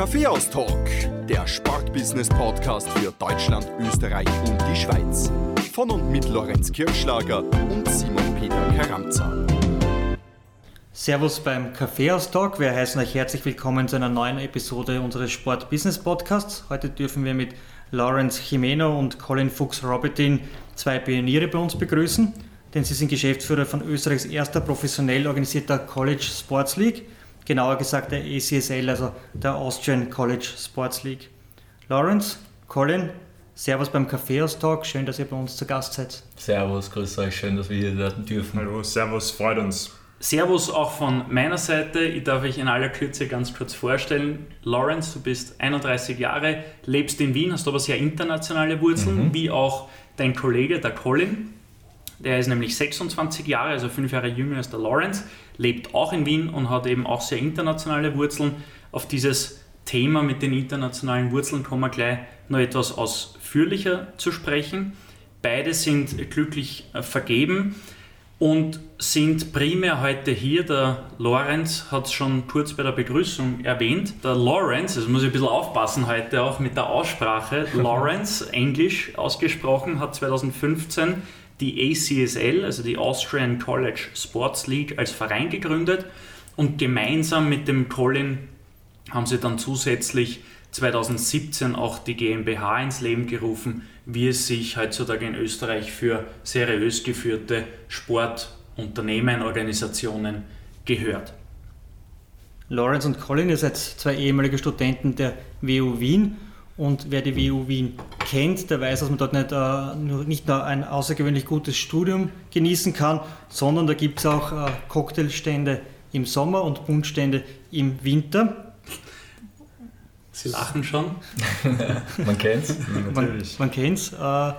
Kaffeehaus-Talk, der Sportbusiness-Podcast für Deutschland, Österreich und die Schweiz. Von und mit Lorenz Kirschlager und Simon Peter Karamza. Servus beim Kaffeehaus-Talk. Wir heißen euch herzlich willkommen zu einer neuen Episode unseres Sport-Business-Podcasts. Heute dürfen wir mit Lawrence Jimeno und Colin Fuchs-Robertin zwei Pioniere bei uns begrüßen, denn sie sind Geschäftsführer von Österreichs erster professionell organisierter College Sports League – genauer gesagt der ACSL, also der Austrian College Sports League. Lawrence, Colin, Servus beim Kaffeehaus-Talk, schön, dass ihr bei uns zu Gast seid. Servus, grüß euch, schön, dass wir hier werden dürfen. Hallo, Servus, freut uns. Servus auch von meiner Seite. Ich darf euch in aller Kürze ganz kurz vorstellen. Lawrence, du bist 31 Jahre, lebst in Wien, hast aber sehr internationale Wurzeln, mhm. wie auch dein Kollege, der Colin. Der ist nämlich 26 Jahre, also fünf Jahre jünger als der Lawrence, lebt auch in Wien und hat eben auch sehr internationale Wurzeln. Auf dieses Thema mit den internationalen Wurzeln kommen wir gleich noch etwas ausführlicher zu sprechen. Beide sind glücklich äh, vergeben und sind primär heute hier. Der Lorenz hat es schon kurz bei der Begrüßung erwähnt. Der Lorenz, also muss ich ein bisschen aufpassen heute auch mit der Aussprache, Lorenz, englisch ausgesprochen, hat 2015 die ACSL, also die Austrian College Sports League, als Verein gegründet und gemeinsam mit dem Colin haben sie dann zusätzlich 2017 auch die GmbH ins Leben gerufen, wie es sich heutzutage in Österreich für seriös geführte Sportunternehmen, Organisationen gehört. Lawrence und Colin, ihr seid zwei ehemalige Studenten der WU Wien und wer die WU Wien kennt, der weiß, dass man dort nicht, äh, nicht nur ein außergewöhnlich gutes Studium genießen kann, sondern da gibt es auch äh, Cocktailstände im Sommer und Buntstände im Winter. Sie lachen schon. man kennt's. Man, man kennt's. Äh,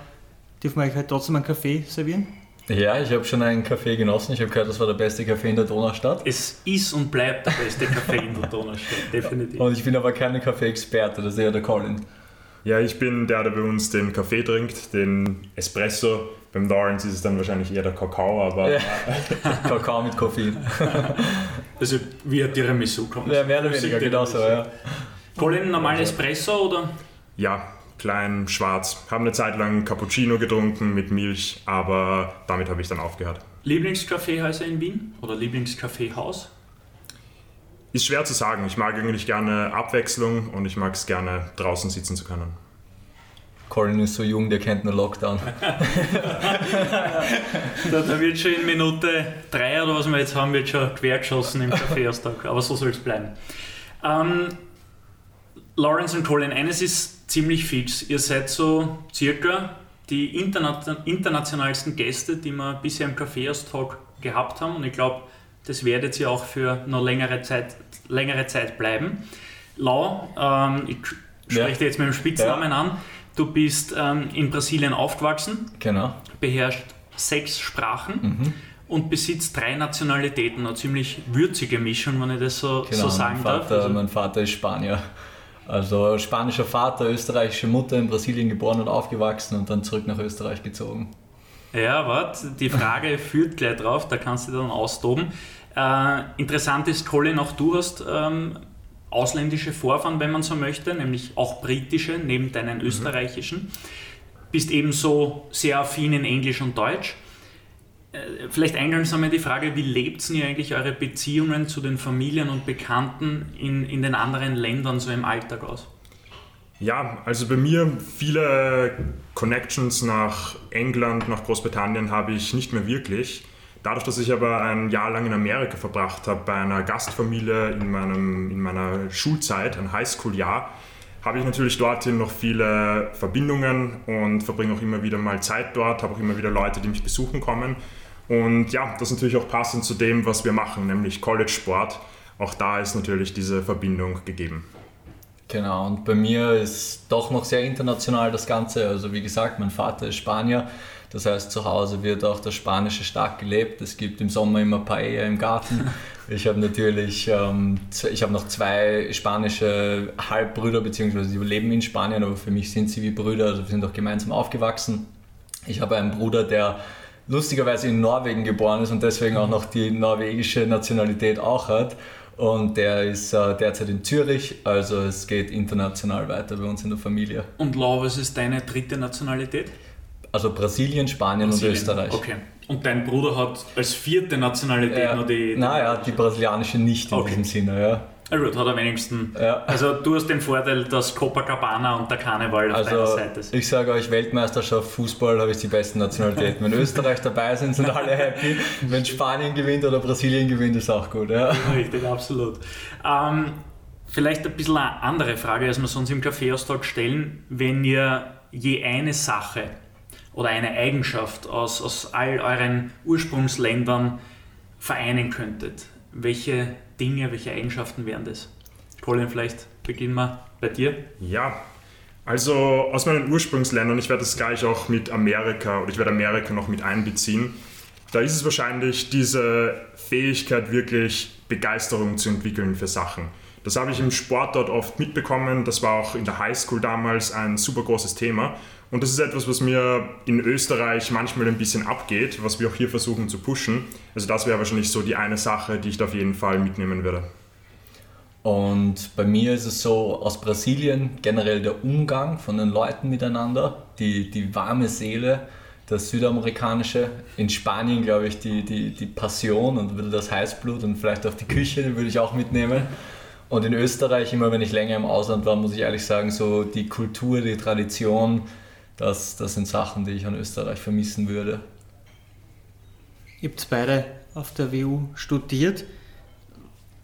dürfen wir euch halt trotzdem einen Kaffee servieren? Ja, ich habe schon einen Kaffee genossen. Ich habe gehört, das war der beste Kaffee in der Donaustadt. Es ist und bleibt der beste Kaffee in der Donaustadt, definitiv. Und ich bin aber kein Kaffee-Experte, das ist eher der Colin. Ja, ich bin der, der bei uns den Kaffee trinkt, den Espresso. Beim Lawrence ist es dann wahrscheinlich eher der Kakao, aber. Ja. Kakao mit Koffein. also wie ein Tiramisu kommt. Ja, mehr oder weniger, genau so, ja. Colin, normal Espresso oder? Ja, klein, schwarz. Habe eine Zeit lang Cappuccino getrunken mit Milch, aber damit habe ich dann aufgehört. Lieblingskaffeehäuser in Wien oder Lieblingskaffeehaus? Ist schwer zu sagen. Ich mag eigentlich gerne Abwechslung und ich mag es gerne draußen sitzen zu können. Colin ist so jung, der kennt nur Lockdown. da, da, wird schon in Minute drei oder was wir jetzt haben, wird schon quergeschossen im Kaffeeaustag. Aber so soll es bleiben. Ähm, Lawrence und Colin, eines ist ziemlich fix. Ihr seid so circa die internationalsten Gäste, die wir bisher im Kaffeeaustag gehabt haben. Und ich glaube, das werdet ihr auch für noch längere Zeit, längere Zeit bleiben. Lau, ähm, ich spreche ja. jetzt mit dem Spitznamen ja. an. Du bist ähm, in Brasilien aufgewachsen, genau. beherrscht sechs Sprachen mhm. und besitzt drei Nationalitäten. Eine ziemlich würzige Mischung, wenn ich das so, genau, so sagen mein Vater, darf. Also, mein Vater ist Spanier. Also spanischer Vater, österreichische Mutter in Brasilien geboren und aufgewachsen und dann zurück nach Österreich gezogen. Ja, warte, die Frage führt gleich drauf, da kannst du dann austoben. Äh, interessant ist, Colin, auch du hast ähm, ausländische Vorfahren, wenn man so möchte, nämlich auch britische, neben deinen mhm. österreichischen. Bist ebenso sehr affin in Englisch und Deutsch. Äh, vielleicht eingangs einmal die Frage, wie lebt ihr eigentlich eure Beziehungen zu den Familien und Bekannten in, in den anderen Ländern so im Alltag aus? Ja, also bei mir viele Connections nach England, nach Großbritannien habe ich nicht mehr wirklich. Dadurch, dass ich aber ein Jahr lang in Amerika verbracht habe, bei einer Gastfamilie in, meinem, in meiner Schulzeit, ein Highschool-Jahr, habe ich natürlich dorthin noch viele Verbindungen und verbringe auch immer wieder mal Zeit dort, habe auch immer wieder Leute, die mich besuchen kommen. Und ja, das ist natürlich auch passend zu dem, was wir machen, nämlich College-Sport. Auch da ist natürlich diese Verbindung gegeben. Genau, und bei mir ist doch noch sehr international das Ganze. Also wie gesagt, mein Vater ist Spanier. Das heißt, zu Hause wird auch das Spanische stark gelebt. Es gibt im Sommer immer Paella im Garten. Ich habe natürlich, ähm, ich habe noch zwei spanische Halbbrüder, beziehungsweise die leben in Spanien, aber für mich sind sie wie Brüder, also wir sind auch gemeinsam aufgewachsen. Ich habe einen Bruder, der lustigerweise in Norwegen geboren ist und deswegen auch noch die norwegische Nationalität auch hat. Und der ist äh, derzeit in Zürich, also es geht international weiter bei uns in der Familie. Und Lau, was ist deine dritte Nationalität? Also Brasilien, Spanien Brasilien. und Österreich. Okay. Und dein Bruder hat als vierte Nationalität ja. noch die. Er hat die brasilianische nicht in okay. diesem Sinne, ja. Na gut, hat er wenigstens. Ja. Also du hast den Vorteil, dass Copacabana und der Karneval auf also, deiner Seite ist. Ich sage euch, Weltmeisterschaft Fußball habe ich die besten Nationalitäten. Wenn Österreich dabei sind, sind alle happy. Wenn Spanien gewinnt oder Brasilien gewinnt, ist auch gut. Ja. Richtig, absolut. Ähm, vielleicht ein bisschen eine andere Frage, als wir sonst im Kaffeeaustausch stellen. Wenn ihr je eine Sache oder eine Eigenschaft aus, aus all euren Ursprungsländern vereinen könntet, welche Dinge, welche Eigenschaften wären das? Colin, vielleicht beginnen wir bei dir. Ja, also aus meinen Ursprungsländern, ich werde das gleich auch mit Amerika oder ich werde Amerika noch mit einbeziehen, da ist es wahrscheinlich diese Fähigkeit, wirklich Begeisterung zu entwickeln für Sachen. Das habe ich im Sport dort oft mitbekommen. Das war auch in der Highschool damals ein super großes Thema. Und das ist etwas, was mir in Österreich manchmal ein bisschen abgeht, was wir auch hier versuchen zu pushen. Also das wäre wahrscheinlich so die eine Sache, die ich da auf jeden Fall mitnehmen würde. Und bei mir ist es so, aus Brasilien generell der Umgang von den Leuten miteinander, die, die warme Seele, das Südamerikanische. In Spanien, glaube ich, die, die, die Passion und das Heißblut und vielleicht auch die Küche, würde ich auch mitnehmen. Und in Österreich, immer wenn ich länger im Ausland war, muss ich ehrlich sagen, so die Kultur, die Tradition, das, das sind Sachen, die ich an Österreich vermissen würde. Ihr habt beide auf der WU studiert.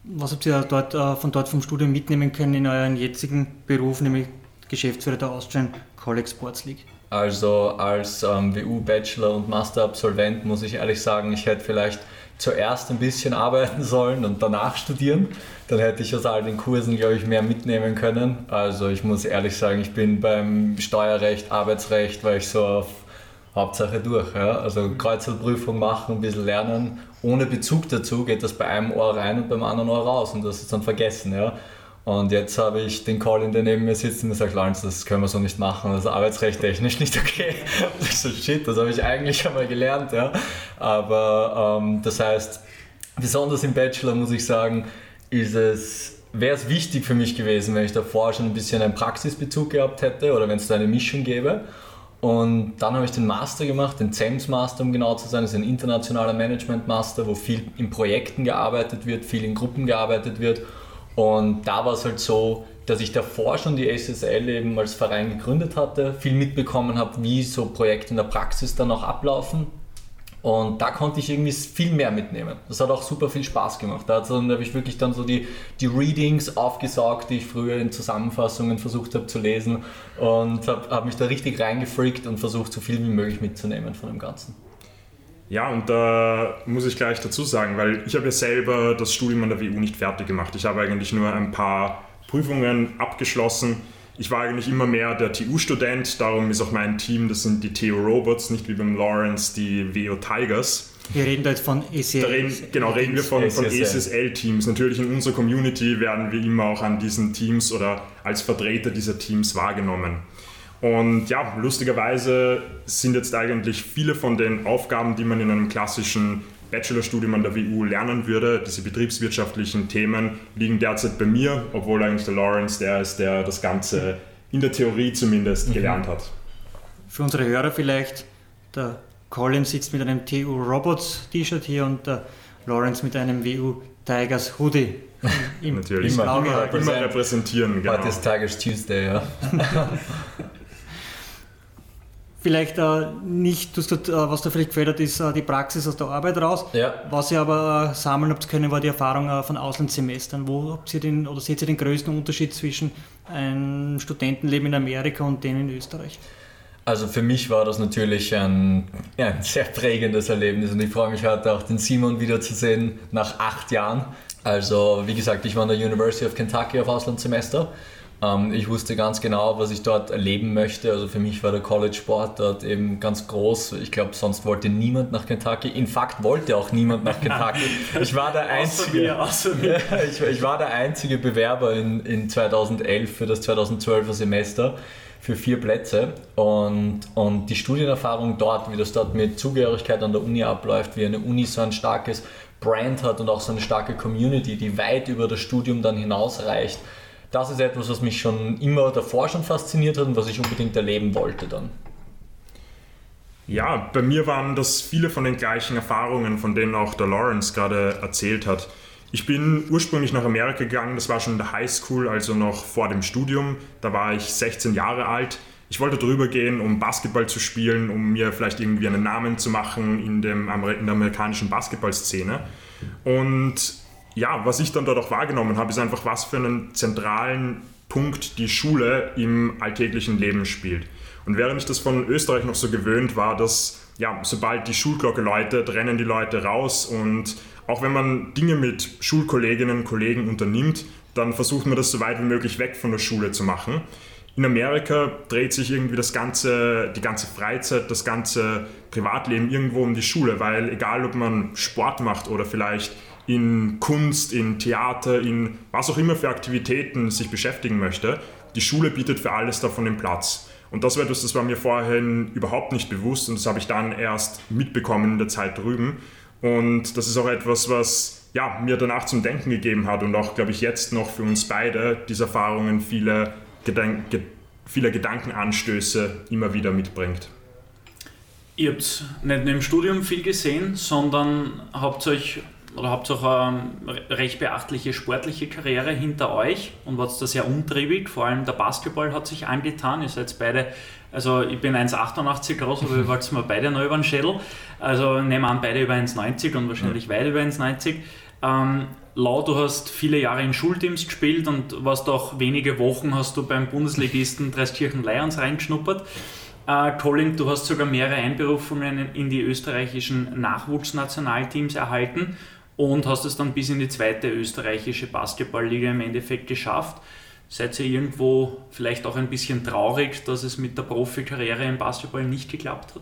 Was habt ihr dort, äh, von dort vom Studium mitnehmen können in euren jetzigen Beruf, nämlich Geschäftsführer der Austrian College Sports League? Also als ähm, WU-Bachelor und Master-Absolvent muss ich ehrlich sagen, ich hätte vielleicht zuerst ein bisschen arbeiten sollen und danach studieren. Dann hätte ich aus all den Kursen, glaube ich, mehr mitnehmen können. Also ich muss ehrlich sagen, ich bin beim Steuerrecht, Arbeitsrecht, weil ich so auf Hauptsache durch. Ja? Also Kreuzerprüfung machen, ein bisschen lernen. Ohne Bezug dazu geht das bei einem Ohr rein und beim anderen Ohr raus und das ist dann vergessen. Ja? Und jetzt habe ich den Colin, der neben mir sitzt und mir sagt, Lawrence, das können wir so nicht machen, das ist arbeitsrecht technisch nicht okay. Und ich so, shit, das habe ich eigentlich schon mal gelernt. Ja. Aber ähm, das heißt, besonders im Bachelor muss ich sagen, ist es, wäre es wichtig für mich gewesen, wenn ich davor schon ein bisschen einen Praxisbezug gehabt hätte oder wenn es da eine Mischung gäbe. Und dann habe ich den Master gemacht, den CEMS Master, um genau zu sein. Das ist ein internationaler Management Master, wo viel in Projekten gearbeitet wird, viel in Gruppen gearbeitet wird. Und da war es halt so, dass ich davor schon die SSL eben als Verein gegründet hatte, viel mitbekommen habe, wie so Projekte in der Praxis dann auch ablaufen. Und da konnte ich irgendwie viel mehr mitnehmen. Das hat auch super viel Spaß gemacht. Da habe ich wirklich dann so die, die Readings aufgesaugt, die ich früher in Zusammenfassungen versucht habe zu lesen und habe hab mich da richtig reingefreakt und versucht, so viel wie möglich mitzunehmen von dem Ganzen. Ja, und da muss ich gleich dazu sagen, weil ich habe ja selber das Studium an der WU nicht fertig gemacht. Ich habe eigentlich nur ein paar Prüfungen abgeschlossen. Ich war eigentlich immer mehr der TU-Student, darum ist auch mein Team, das sind die TU Robots, nicht wie beim Lawrence die WO Tigers. Wir reden da jetzt von. Da reden, genau, reden wir von, von ESSL-Teams. Natürlich in unserer Community werden wir immer auch an diesen Teams oder als Vertreter dieser Teams wahrgenommen. Und ja, lustigerweise sind jetzt eigentlich viele von den Aufgaben, die man in einem klassischen Bachelorstudium an der WU lernen würde, diese betriebswirtschaftlichen Themen, liegen derzeit bei mir, obwohl eigentlich der Lawrence der ist, der das Ganze in der Theorie zumindest mhm. gelernt hat. Für unsere Hörer vielleicht, der Colin sitzt mit einem TU Robots T-Shirt hier und der Lawrence mit einem WU Tigers Hoodie. Im, Natürlich, immer, immer, immer repräsentieren. Genau. Ist Tigers Tuesday, ja. vielleicht äh, nicht, du, äh, was da vielleicht gefällt hat, ist äh, die Praxis aus der Arbeit raus. Ja. Was ihr aber äh, sammeln habt können, war die Erfahrung äh, von Auslandssemestern. Wo habt ihr den, oder seht ihr den größten Unterschied zwischen einem Studentenleben in Amerika und dem in Österreich? Also für mich war das natürlich ein, ja, ein sehr prägendes Erlebnis und ich freue mich heute auch den Simon wiederzusehen nach acht Jahren. Also wie gesagt, ich war an der University of Kentucky auf Auslandssemester ich wusste ganz genau, was ich dort erleben möchte. Also für mich war der College-Sport dort eben ganz groß. Ich glaube, sonst wollte niemand nach Kentucky. In Fakt wollte auch niemand nach Kentucky. Ich war der einzige, außer mir, außer mir. ich, ich, war der einzige Bewerber in, in 2011 für das 2012er Semester für vier Plätze und, und die Studienerfahrung dort, wie das dort mit Zugehörigkeit an der Uni abläuft, wie eine Uni so ein starkes Brand hat und auch so eine starke Community, die weit über das Studium dann hinausreicht, das ist etwas, was mich schon immer davor schon fasziniert hat und was ich unbedingt erleben wollte dann. Ja, bei mir waren das viele von den gleichen Erfahrungen, von denen auch der Lawrence gerade erzählt hat. Ich bin ursprünglich nach Amerika gegangen, das war schon in der High School, also noch vor dem Studium. Da war ich 16 Jahre alt. Ich wollte drüber gehen, um Basketball zu spielen, um mir vielleicht irgendwie einen Namen zu machen in, dem, in der amerikanischen Basketballszene. Und ja, was ich dann dort auch wahrgenommen habe, ist einfach, was für einen zentralen Punkt die Schule im alltäglichen Leben spielt. Und während ich das von Österreich noch so gewöhnt war, dass ja, sobald die Schulglocke läutet, rennen die Leute raus und auch wenn man Dinge mit Schulkolleginnen und Kollegen unternimmt, dann versucht man das so weit wie möglich weg von der Schule zu machen. In Amerika dreht sich irgendwie das ganze, die ganze Freizeit, das ganze Privatleben irgendwo um die Schule, weil egal ob man Sport macht oder vielleicht in Kunst, in Theater, in was auch immer für Aktivitäten sich beschäftigen möchte, die Schule bietet für alles davon den Platz. Und das war etwas, das war mir vorhin überhaupt nicht bewusst und das habe ich dann erst mitbekommen in der Zeit drüben. Und das ist auch etwas, was ja, mir danach zum Denken gegeben hat und auch, glaube ich, jetzt noch für uns beide diese Erfahrungen viele, Gedank ge viele Gedankenanstöße immer wieder mitbringt. Ihr habt nicht nur im Studium viel gesehen, sondern habt euch oder habt auch eine recht beachtliche sportliche Karriere hinter euch und wart da sehr umtriebig. Vor allem der Basketball hat sich angetan. Ihr seid beide, also ich bin 1,88 groß, aber wir wollten mal beide noch über den Schädel. Also nehmen an, beide über 1,90 und wahrscheinlich ja. weit über 1,90. Ähm, Lau, du hast viele Jahre in Schulteams gespielt und warst auch wenige Wochen hast du beim Bundesligisten Dreiskirchen Lions reingeschnuppert. Äh, Colin, du hast sogar mehrere Einberufungen in die österreichischen Nachwuchsnationalteams erhalten und hast es dann bis in die zweite österreichische Basketballliga im Endeffekt geschafft. Seid ihr irgendwo vielleicht auch ein bisschen traurig, dass es mit der Profikarriere im Basketball nicht geklappt hat?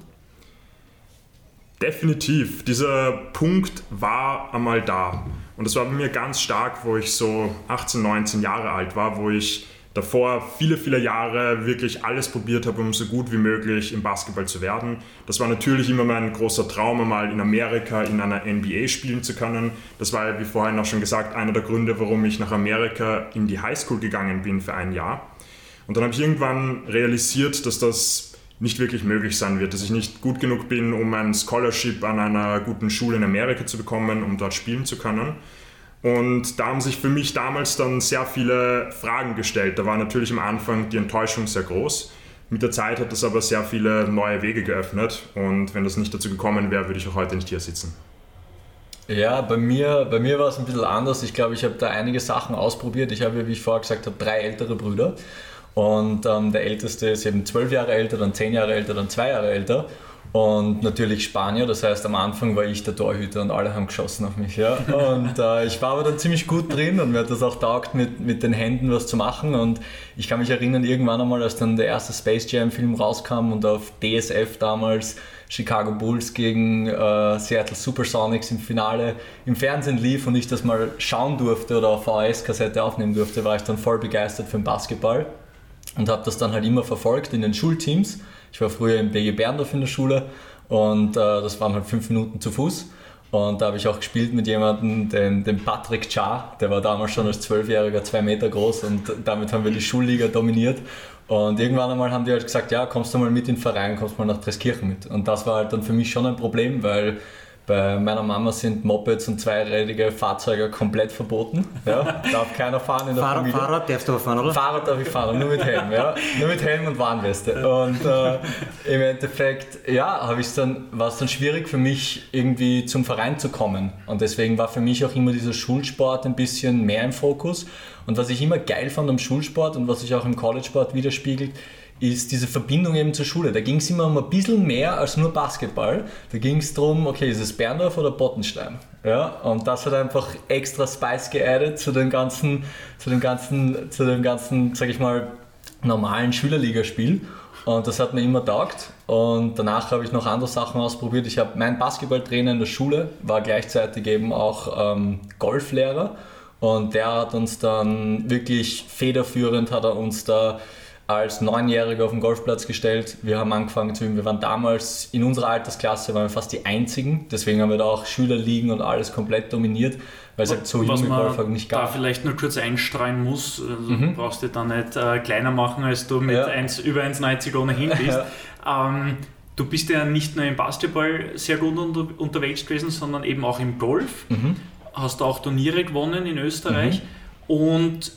Definitiv. Dieser Punkt war einmal da. Und das war bei mir ganz stark, wo ich so 18, 19 Jahre alt war, wo ich davor viele, viele Jahre wirklich alles probiert habe, um so gut wie möglich im Basketball zu werden. Das war natürlich immer mein großer Traum, einmal in Amerika in einer NBA spielen zu können. Das war, wie vorhin auch schon gesagt, einer der Gründe, warum ich nach Amerika in die Highschool gegangen bin für ein Jahr. Und dann habe ich irgendwann realisiert, dass das nicht wirklich möglich sein wird, dass ich nicht gut genug bin, um ein Scholarship an einer guten Schule in Amerika zu bekommen, um dort spielen zu können. Und da haben sich für mich damals dann sehr viele Fragen gestellt. Da war natürlich am Anfang die Enttäuschung sehr groß. Mit der Zeit hat das aber sehr viele neue Wege geöffnet. Und wenn das nicht dazu gekommen wäre, würde ich auch heute nicht hier sitzen. Ja, bei mir, bei mir war es ein bisschen anders. Ich glaube, ich habe da einige Sachen ausprobiert. Ich habe, wie ich vorher gesagt habe, drei ältere Brüder. Und ähm, der älteste ist eben zwölf Jahre älter, dann zehn Jahre älter, dann zwei Jahre älter und natürlich Spanier. Das heißt, am Anfang war ich der Torhüter und alle haben geschossen auf mich. Ja. Und äh, ich war aber dann ziemlich gut drin und mir hat das auch taugt, mit, mit den Händen was zu machen. Und ich kann mich erinnern, irgendwann einmal, als dann der erste Space Jam Film rauskam und auf DSF damals Chicago Bulls gegen äh, Seattle Supersonics im Finale im Fernsehen lief und ich das mal schauen durfte oder auf VHS-Kassette aufnehmen durfte, war ich dann voll begeistert für den Basketball und habe das dann halt immer verfolgt in den Schulteams ich war früher im BG Berndorf in der Schule und äh, das waren halt fünf Minuten zu Fuß. Und da habe ich auch gespielt mit jemandem, dem, dem Patrick Cha, der war damals schon als Zwölfjähriger zwei Meter groß und damit haben wir die Schulliga dominiert. Und irgendwann einmal haben die halt gesagt, ja, kommst du mal mit in den Verein, kommst mal nach Dreskirchen mit. Und das war halt dann für mich schon ein Problem, weil bei meiner Mama sind Mopeds und zweirädige Fahrzeuge komplett verboten. Ja, darf keiner fahren in der Fahrrad, Familie. Fahrrad darfst du aber fahren, oder? Fahrrad darf ich fahren, nur mit Helm. Ja? Nur mit Helm und Warnweste. Und äh, im Endeffekt, ja, habe ich dann, war es dann schwierig für mich, irgendwie zum Verein zu kommen. Und deswegen war für mich auch immer dieser Schulsport ein bisschen mehr im Fokus. Und was ich immer geil fand am Schulsport und was sich auch im College-Sport widerspiegelt, ist diese Verbindung eben zur Schule. Da ging es immer um ein bisschen mehr als nur Basketball. Da ging es darum, okay, ist es Berndorf oder Bottenstein? Ja, und das hat einfach extra Spice geaddet zu dem ganzen, zu dem ganzen, zu dem ganzen, sag ich mal, normalen Schülerligaspiel. Und das hat mir immer taugt. Und danach habe ich noch andere Sachen ausprobiert. Ich habe mein Basketballtrainer in der Schule, war gleichzeitig eben auch ähm, Golflehrer. Und der hat uns dann wirklich federführend, hat er uns da als Neunjähriger auf den Golfplatz gestellt. Wir haben angefangen zu üben. Wir waren damals in unserer Altersklasse waren wir fast die einzigen. Deswegen haben wir da auch Schülerligen und alles komplett dominiert, weil es halt so junge Golfer nicht gab. Da vielleicht nur kurz einstreuen muss. Also mhm. brauchst du da nicht äh, kleiner machen, als du mit ja. 1, über 1,90 ohnehin bist. Ähm, du bist ja nicht nur im Basketball sehr gut unter, unterwegs gewesen, sondern eben auch im Golf. Mhm. Hast auch Turniere gewonnen in Österreich. Mhm. Und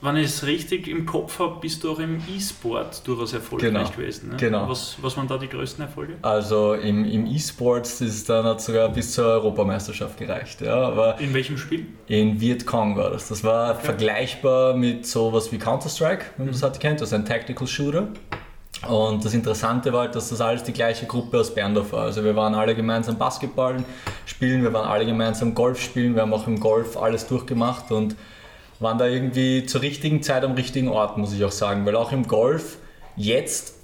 wenn ich es richtig im Kopf habe, bist du auch im E-Sport durchaus erfolgreich genau. gewesen. Ne? Genau. Was, was waren da die größten Erfolge? Also im, im E-Sport ist es dann hat sogar bis zur Europameisterschaft gereicht. Ja, aber in welchem Spiel? In Vietcong war das. Das war okay. vergleichbar mit sowas wie Counter-Strike, wenn man das halt kennt. Das ist ein Tactical Shooter. Und das Interessante war, halt, dass das alles die gleiche Gruppe aus Berndorf war. Also wir waren alle gemeinsam Basketball spielen, wir waren alle gemeinsam Golf spielen, wir haben auch im Golf alles durchgemacht und waren da irgendwie zur richtigen Zeit am richtigen Ort, muss ich auch sagen. Weil auch im Golf jetzt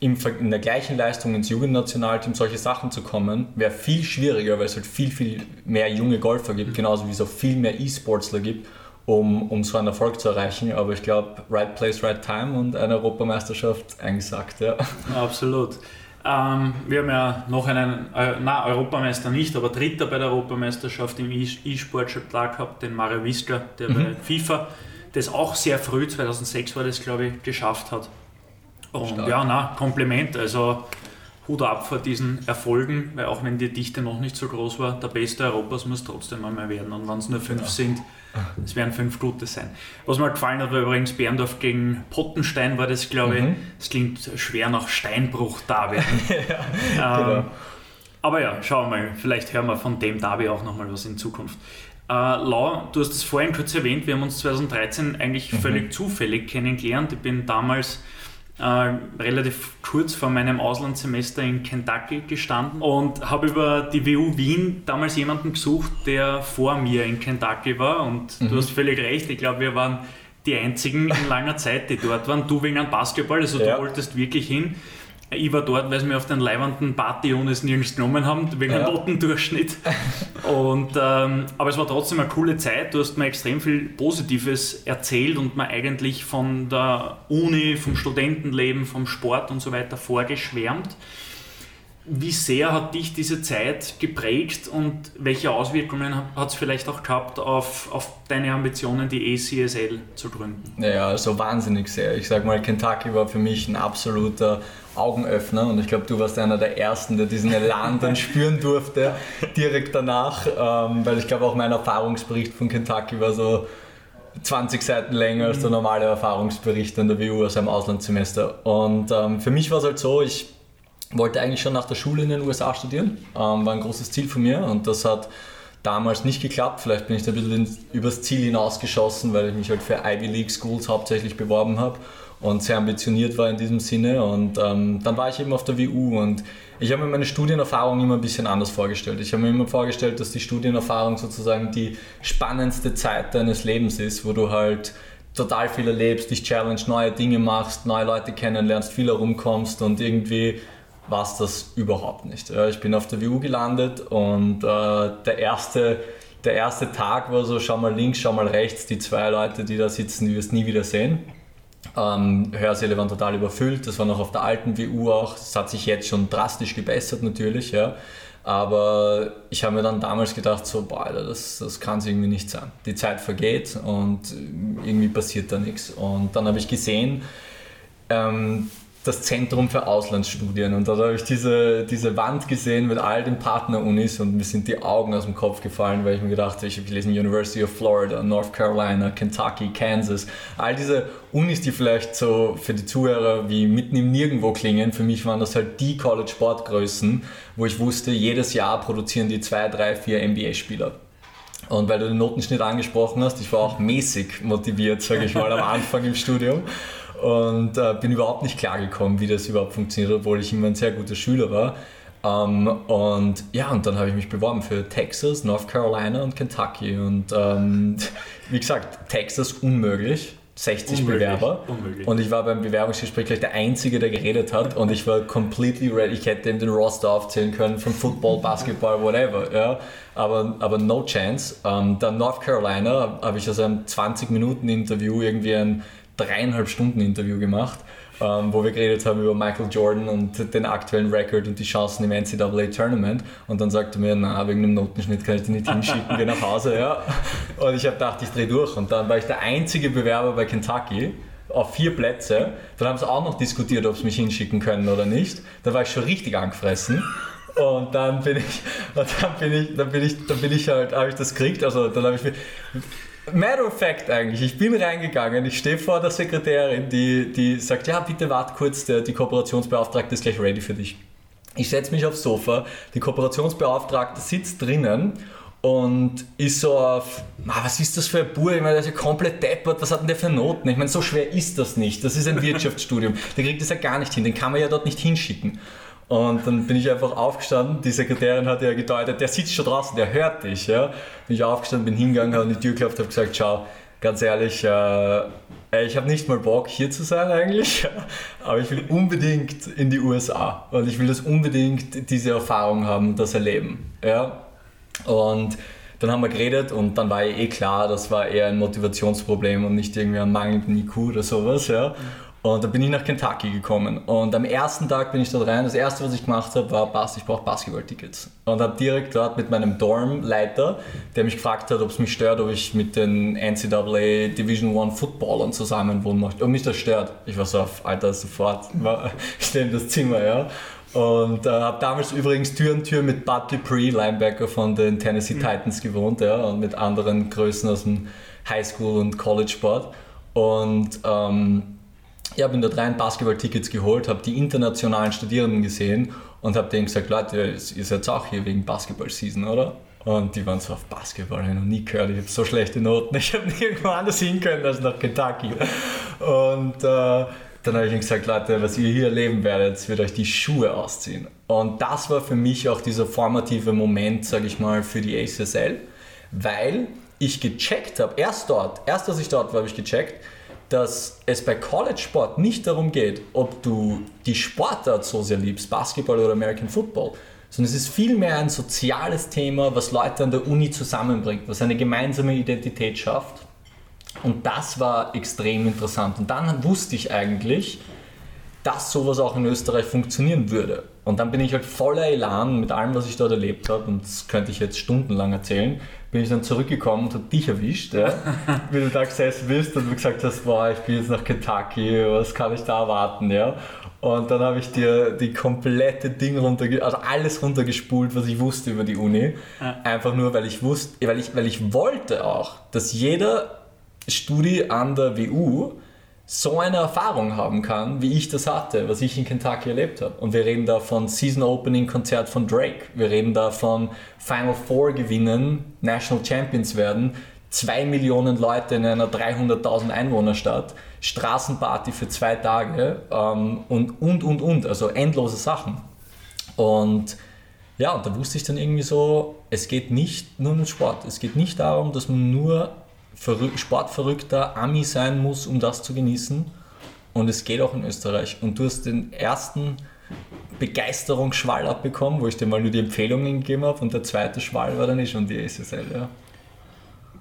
in der gleichen Leistung ins Jugendnationalteam solche Sachen zu kommen, wäre viel schwieriger, weil es halt viel, viel mehr junge Golfer gibt, genauso wie es auch viel mehr E-Sportsler gibt, um, um so einen Erfolg zu erreichen. Aber ich glaube, right place, right time und eine Europameisterschaft eingesagt, ja. Absolut. Ähm, wir haben ja noch einen, äh, na Europameister nicht, aber Dritter bei der Europameisterschaft im E-Sport schon da gehabt, den Mario Wiskler, der mhm. bei FIFA das auch sehr früh, 2006 war das glaube ich, geschafft hat. Und Stark. ja, na, Kompliment, also Hut ab vor diesen Erfolgen, weil auch wenn die Dichte noch nicht so groß war, der Beste Europas muss trotzdem einmal werden. Und wenn es nur fünf genau. sind, es werden fünf gute sein. Was mir gefallen hat, war übrigens Berndorf gegen Pottenstein, war das, glaube ich. Es mhm. klingt schwer nach Steinbruch Derby. ja, ähm, genau. Aber ja, schauen wir mal. Vielleicht hören wir von dem Derby auch nochmal was in Zukunft. Äh, Lau, du hast es vorhin kurz erwähnt, wir haben uns 2013 eigentlich mhm. völlig zufällig kennengelernt. Ich bin damals äh, relativ kurz vor meinem Auslandssemester in Kentucky gestanden und habe über die WU Wien damals jemanden gesucht, der vor mir in Kentucky war. Und mhm. du hast völlig recht, ich glaube, wir waren die einzigen in langer Zeit, die dort waren. Du wegen einem Basketball, also ja. du wolltest wirklich hin. Ich war dort, weil sie mir auf den leibenden Party-Unis nirgends genommen haben, wegen ja. einem Notendurchschnitt. Und, ähm, aber es war trotzdem eine coole Zeit. Du hast mir extrem viel Positives erzählt und mir eigentlich von der Uni, vom Studentenleben, vom Sport und so weiter vorgeschwärmt. Wie sehr hat dich diese Zeit geprägt und welche Auswirkungen hat es vielleicht auch gehabt auf, auf deine Ambitionen, die ECSL zu gründen? Ja, also wahnsinnig sehr. Ich sag mal, Kentucky war für mich ein absoluter Augenöffner und ich glaube, du warst einer der Ersten, der diesen Elan dann spüren durfte, direkt danach, ähm, weil ich glaube auch mein Erfahrungsbericht von Kentucky war so 20 Seiten länger als der normale Erfahrungsbericht an der WU aus einem Auslandssemester. Und ähm, für mich war es halt so, ich wollte eigentlich schon nach der Schule in den USA studieren, ähm, war ein großes Ziel von mir und das hat damals nicht geklappt. Vielleicht bin ich da ein bisschen übers Ziel hinausgeschossen, weil ich mich halt für Ivy League Schools hauptsächlich beworben habe und sehr ambitioniert war in diesem Sinne. Und ähm, dann war ich eben auf der WU und ich habe mir meine Studienerfahrung immer ein bisschen anders vorgestellt. Ich habe mir immer vorgestellt, dass die Studienerfahrung sozusagen die spannendste Zeit deines Lebens ist, wo du halt total viel erlebst, dich challenge, neue Dinge machst, neue Leute kennenlernst, viel herumkommst und irgendwie war es das überhaupt nicht. Ich bin auf der WU gelandet und äh, der erste der erste Tag war so, schau mal links, schau mal rechts, die zwei Leute, die da sitzen, die wirst nie wieder sehen. Ähm, Hörsäle waren total überfüllt, das war noch auf der alten WU auch. Das hat sich jetzt schon drastisch gebessert natürlich, ja. Aber ich habe mir dann damals gedacht, so, boah, das, das kann es irgendwie nicht sein. Die Zeit vergeht und irgendwie passiert da nichts. Und dann habe ich gesehen, ähm, das Zentrum für Auslandsstudien und da habe ich diese, diese Wand gesehen mit all den Partnerunis und mir sind die Augen aus dem Kopf gefallen, weil ich mir gedacht habe, ich habe gelesen University of Florida, North Carolina, Kentucky, Kansas, all diese Unis, die vielleicht so für die Zuhörer wie mitten im Nirgendwo klingen, für mich waren das halt die College-Sportgrößen, wo ich wusste, jedes Jahr produzieren die zwei, drei, vier NBA-Spieler. Und weil du den Notenschnitt angesprochen hast, ich war auch mäßig motiviert, sage ich mal, am Anfang im Studium. Und äh, bin überhaupt nicht klargekommen, wie das überhaupt funktioniert, obwohl ich immer ein sehr guter Schüler war. Ähm, und ja, und dann habe ich mich beworben für Texas, North Carolina und Kentucky. Und ähm, wie gesagt, Texas unmöglich. 60 unmöglich, Bewerber. Unmöglich. Und ich war beim Bewerbungsgespräch gleich der Einzige, der geredet hat. Und ich war completely ready. Ich hätte ihm den Roster aufzählen können von Football, Basketball, whatever. Ja. Aber, aber no chance. Ähm, dann North Carolina habe ich aus einem 20-Minuten-Interview irgendwie ein dreieinhalb Stunden Interview gemacht ähm, wo wir geredet haben über Michael Jordan und den aktuellen Rekord und die Chancen im NCAA Tournament. Und dann sagte mir, na, wegen dem Notenschnitt kann ich dich nicht hinschicken, geh nach Hause. Ja. Und ich habe gedacht, ich drehe durch. Und dann war ich der einzige Bewerber bei Kentucky auf vier Plätze. Dann haben sie auch noch diskutiert, ob sie mich hinschicken können oder nicht. Da war ich schon richtig angefressen. Und dann bin ich, dann bin ich, dann bin ich, dann bin ich halt, habe ich das gekriegt. Also dann habe ich Matter of fact eigentlich, ich bin reingegangen, ich stehe vor der Sekretärin, die, die sagt, ja bitte wart kurz, der, die Kooperationsbeauftragte ist gleich ready für dich. Ich setze mich aufs Sofa, die Kooperationsbeauftragte sitzt drinnen und ist so auf, was ist das für ein Bur? Ich meine, der ist ja komplett deppert, was hat denn der für Noten? Ich meine, so schwer ist das nicht. Das ist ein Wirtschaftsstudium. Der kriegt das ja gar nicht hin, den kann man ja dort nicht hinschicken. Und dann bin ich einfach aufgestanden. Die Sekretärin hat ja gedeutet, der sitzt schon draußen, der hört dich. Ja. Bin ich aufgestanden, bin hingegangen, habe die Tür geklopft, habe gesagt, schau, ganz ehrlich, äh, ich habe nicht mal Bock hier zu sein eigentlich, aber ich will unbedingt in die USA und ich will das unbedingt diese Erfahrung haben, das erleben. Ja. Und dann haben wir geredet und dann war eh klar, das war eher ein Motivationsproblem und nicht irgendwie ein mangelnden IQ oder sowas. Ja. Und dann bin ich nach Kentucky gekommen. Und am ersten Tag bin ich dort rein. Das erste, was ich gemacht habe, war, Bass, ich brauche Basketball-Tickets. Und habe direkt dort mit meinem Dormleiter, der mich gefragt hat, ob es mich stört, ob ich mit den NCAA Division One Footballern zusammen wohnen möchte. Ob mich das stört. Ich war so auf, Alter, sofort. Ich nehme das Zimmer, ja. Und äh, habe damals übrigens Tür an Tür mit Bud Dupree, Linebacker von den Tennessee mhm. Titans, gewohnt, ja. Und mit anderen Größen aus dem Highschool- und College-Sport. Und ähm, ich habe in der rein Basketball-Tickets geholt, habe die internationalen Studierenden gesehen und habe denen gesagt, Leute, ihr seid auch hier wegen Basketball-Season, oder? Und die waren so auf Basketball, ich noch nie gehört, ich habe so schlechte Noten, ich habe nirgendwo anders hin können als nach Kentucky. Und äh, dann habe ich ihnen gesagt, Leute, was ihr hier erleben werdet, wird euch die Schuhe ausziehen. Und das war für mich auch dieser formative Moment, sage ich mal, für die ACSL, weil ich gecheckt habe, erst dort, erst als ich dort war, habe ich gecheckt, dass es bei College-Sport nicht darum geht, ob du die Sportart so sehr liebst, Basketball oder American Football, sondern es ist vielmehr ein soziales Thema, was Leute an der Uni zusammenbringt, was eine gemeinsame Identität schafft. Und das war extrem interessant. Und dann wusste ich eigentlich, dass sowas auch in Österreich funktionieren würde. Und dann bin ich halt voller Elan mit allem, was ich dort erlebt habe, und das könnte ich jetzt stundenlang erzählen, bin ich dann zurückgekommen und habe dich erwischt, ja, wie du da gesessen bist und du gesagt hast, boah, ich bin jetzt nach Kentucky, was kann ich da erwarten, ja. Und dann habe ich dir die komplette Ding runtergespult, also alles runtergespult, was ich wusste über die Uni. Ja. Einfach nur, weil ich wusste, weil ich, weil ich wollte auch, dass jeder Studi an der WU so eine Erfahrung haben kann, wie ich das hatte, was ich in Kentucky erlebt habe. Und wir reden da von Season Opening Konzert von Drake. Wir reden da von Final Four gewinnen, National Champions werden, zwei Millionen Leute in einer 300.000 Einwohnerstadt, Straßenparty für zwei Tage ähm, und, und, und, und. Also endlose Sachen. Und ja, da wusste ich dann irgendwie so, es geht nicht nur um Sport. Es geht nicht darum, dass man nur sportverrückter Ami sein muss, um das zu genießen. Und es geht auch in Österreich. Und du hast den ersten Begeisterungsschwall abbekommen, wo ich dir mal nur die Empfehlungen gegeben habe. Und der zweite Schwall war dann eh schon die SSL. Ja.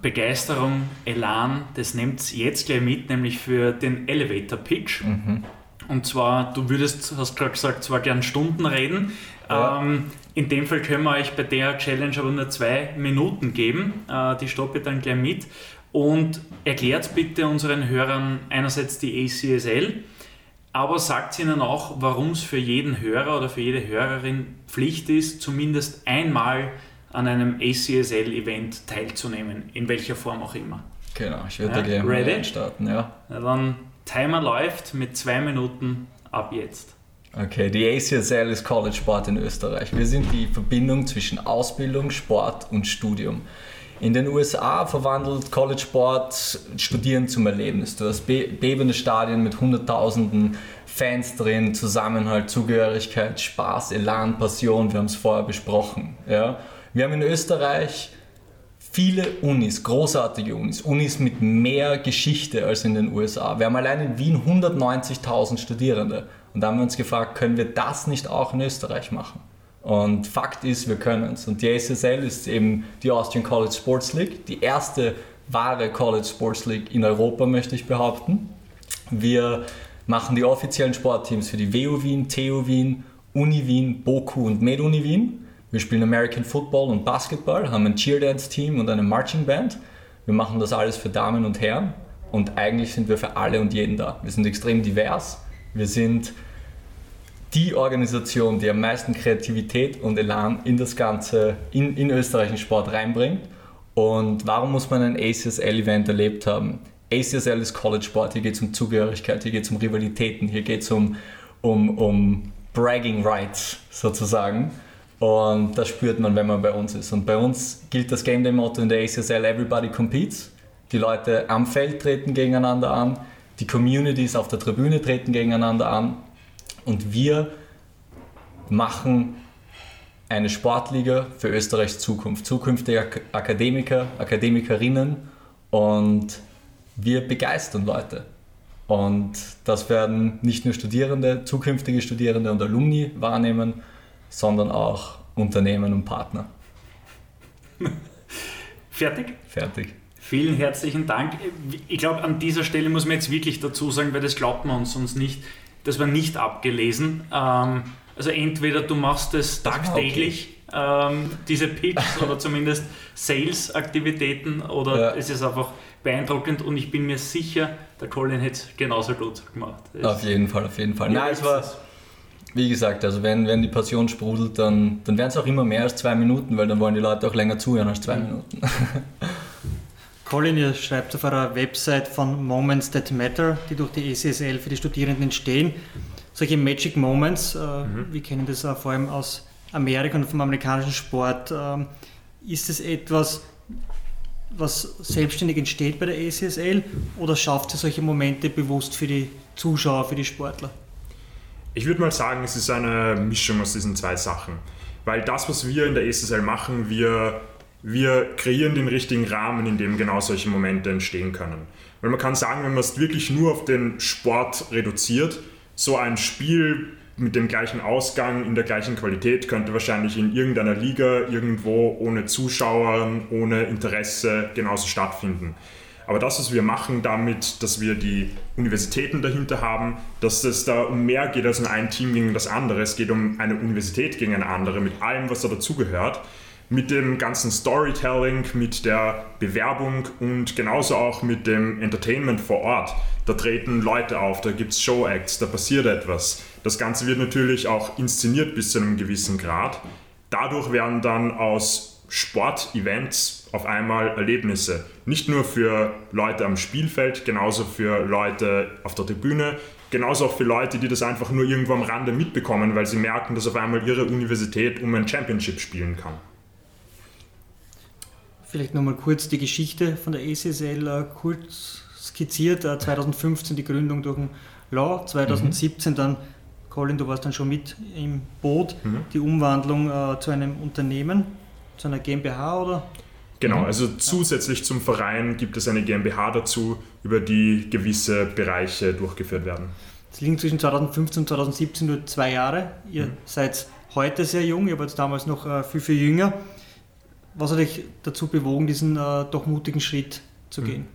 Begeisterung, Elan, das nimmt es jetzt gleich mit, nämlich für den Elevator Pitch. Mhm. Und zwar, du würdest, hast gerade gesagt, zwar gern Stunden reden. Ja. Ähm, in dem Fall können wir euch bei der Challenge aber nur zwei Minuten geben. Äh, die stoppe ich dann gleich mit. Und erklärt bitte unseren Hörern einerseits die ACSL, aber sagt ihnen auch, warum es für jeden Hörer oder für jede Hörerin Pflicht ist, zumindest einmal an einem ACSL-Event teilzunehmen, in welcher Form auch immer. Genau, ich würde ja, da gerne ready? starten, ja. Na dann Timer läuft mit zwei Minuten ab jetzt. Okay, die ACSL ist College Sport in Österreich. Wir sind die Verbindung zwischen Ausbildung, Sport und Studium. In den USA verwandelt College Sport Studieren zum Erlebnis. Du hast be bebende Stadien mit Hunderttausenden Fans drin, Zusammenhalt, Zugehörigkeit, Spaß, Elan, Passion. Wir haben es vorher besprochen. Ja? Wir haben in Österreich viele Unis, großartige Unis, Unis mit mehr Geschichte als in den USA. Wir haben allein in Wien 190.000 Studierende. Und da haben wir uns gefragt, können wir das nicht auch in Österreich machen? Und Fakt ist, wir können es. Und die ASSL ist eben die Austrian College Sports League, die erste wahre College Sports League in Europa, möchte ich behaupten. Wir machen die offiziellen Sportteams für die WU Wien, TU Wien, Uni Wien, BOKU und MedUni Wien. Wir spielen American Football und Basketball, haben ein Cheerdance-Team und eine Marching Band. Wir machen das alles für Damen und Herren und eigentlich sind wir für alle und jeden da. Wir sind extrem divers. Wir sind die Organisation, die am meisten Kreativität und Elan in das Ganze, in, in österreichischen Sport reinbringt. Und warum muss man ein ACSL-Event erlebt haben? ACSL ist College Sport, hier geht es um Zugehörigkeit, hier geht es um Rivalitäten, hier geht es um, um, um Bragging Rights sozusagen. Und das spürt man, wenn man bei uns ist. Und bei uns gilt das Game Day Motto in der ACSL, Everybody Competes. Die Leute am Feld treten gegeneinander an, die Communities auf der Tribüne treten gegeneinander an und wir machen eine Sportliga für Österreichs Zukunft. Zukünftige Akademiker, Akademikerinnen und wir begeistern Leute. Und das werden nicht nur Studierende, zukünftige Studierende und Alumni wahrnehmen, sondern auch Unternehmen und Partner. Fertig? Fertig. Vielen herzlichen Dank. Ich glaube, an dieser Stelle muss man jetzt wirklich dazu sagen, weil das glaubt man uns sonst nicht das war nicht abgelesen. Ähm, also entweder du machst es tagtäglich, okay. ähm, diese Pitches oder zumindest Sales-Aktivitäten oder ja. es ist einfach beeindruckend und ich bin mir sicher, der Colin hätte es genauso gut gemacht. Es auf jeden Fall, auf jeden Fall. Nein, es war, wie gesagt, also wenn, wenn die Passion sprudelt, dann, dann werden es auch immer mehr als zwei Minuten, weil dann wollen die Leute auch länger zuhören als zwei mhm. Minuten. Colin, ihr schreibt auf eurer Website von Moments That Matter, die durch die ECSL für die Studierenden entstehen. Solche Magic Moments, äh, mhm. wir kennen das auch vor allem aus Amerika und vom amerikanischen Sport. Äh, ist es etwas, was selbstständig entsteht bei der ECSL oder schafft ihr solche Momente bewusst für die Zuschauer, für die Sportler? Ich würde mal sagen, es ist eine Mischung aus diesen zwei Sachen. Weil das, was wir in der ECSL machen, wir wir kreieren den richtigen Rahmen, in dem genau solche Momente entstehen können. Weil man kann sagen, wenn man es wirklich nur auf den Sport reduziert, so ein Spiel mit dem gleichen Ausgang, in der gleichen Qualität, könnte wahrscheinlich in irgendeiner Liga irgendwo ohne Zuschauer, ohne Interesse genauso stattfinden. Aber das, was wir machen damit, dass wir die Universitäten dahinter haben, dass es da um mehr geht als nur ein Team gegen das andere. Es geht um eine Universität gegen eine andere mit allem, was da dazugehört mit dem ganzen Storytelling, mit der Bewerbung und genauso auch mit dem Entertainment vor Ort. Da treten Leute auf, da gibt es Show-Acts, da passiert etwas. Das Ganze wird natürlich auch inszeniert bis zu einem gewissen Grad. Dadurch werden dann aus Sportevents auf einmal Erlebnisse. Nicht nur für Leute am Spielfeld, genauso für Leute auf der Tribüne, genauso auch für Leute, die das einfach nur irgendwo am Rande mitbekommen, weil sie merken, dass auf einmal ihre Universität um ein Championship spielen kann. Vielleicht nochmal kurz die Geschichte von der ACSL äh, kurz skizziert. 2015 äh, die Gründung durch den Law, 2017 mhm. dann, Colin, du warst dann schon mit im Boot, mhm. die Umwandlung äh, zu einem Unternehmen, zu einer GmbH oder? Genau, mhm. also zusätzlich zum Verein gibt es eine GmbH dazu, über die gewisse Bereiche durchgeführt werden. Es liegen zwischen 2015 und 2017 nur zwei Jahre. Ihr mhm. seid heute sehr jung, ihr wart damals noch äh, viel, viel jünger. Was hat euch dazu bewogen, diesen äh, doch mutigen Schritt zu gehen?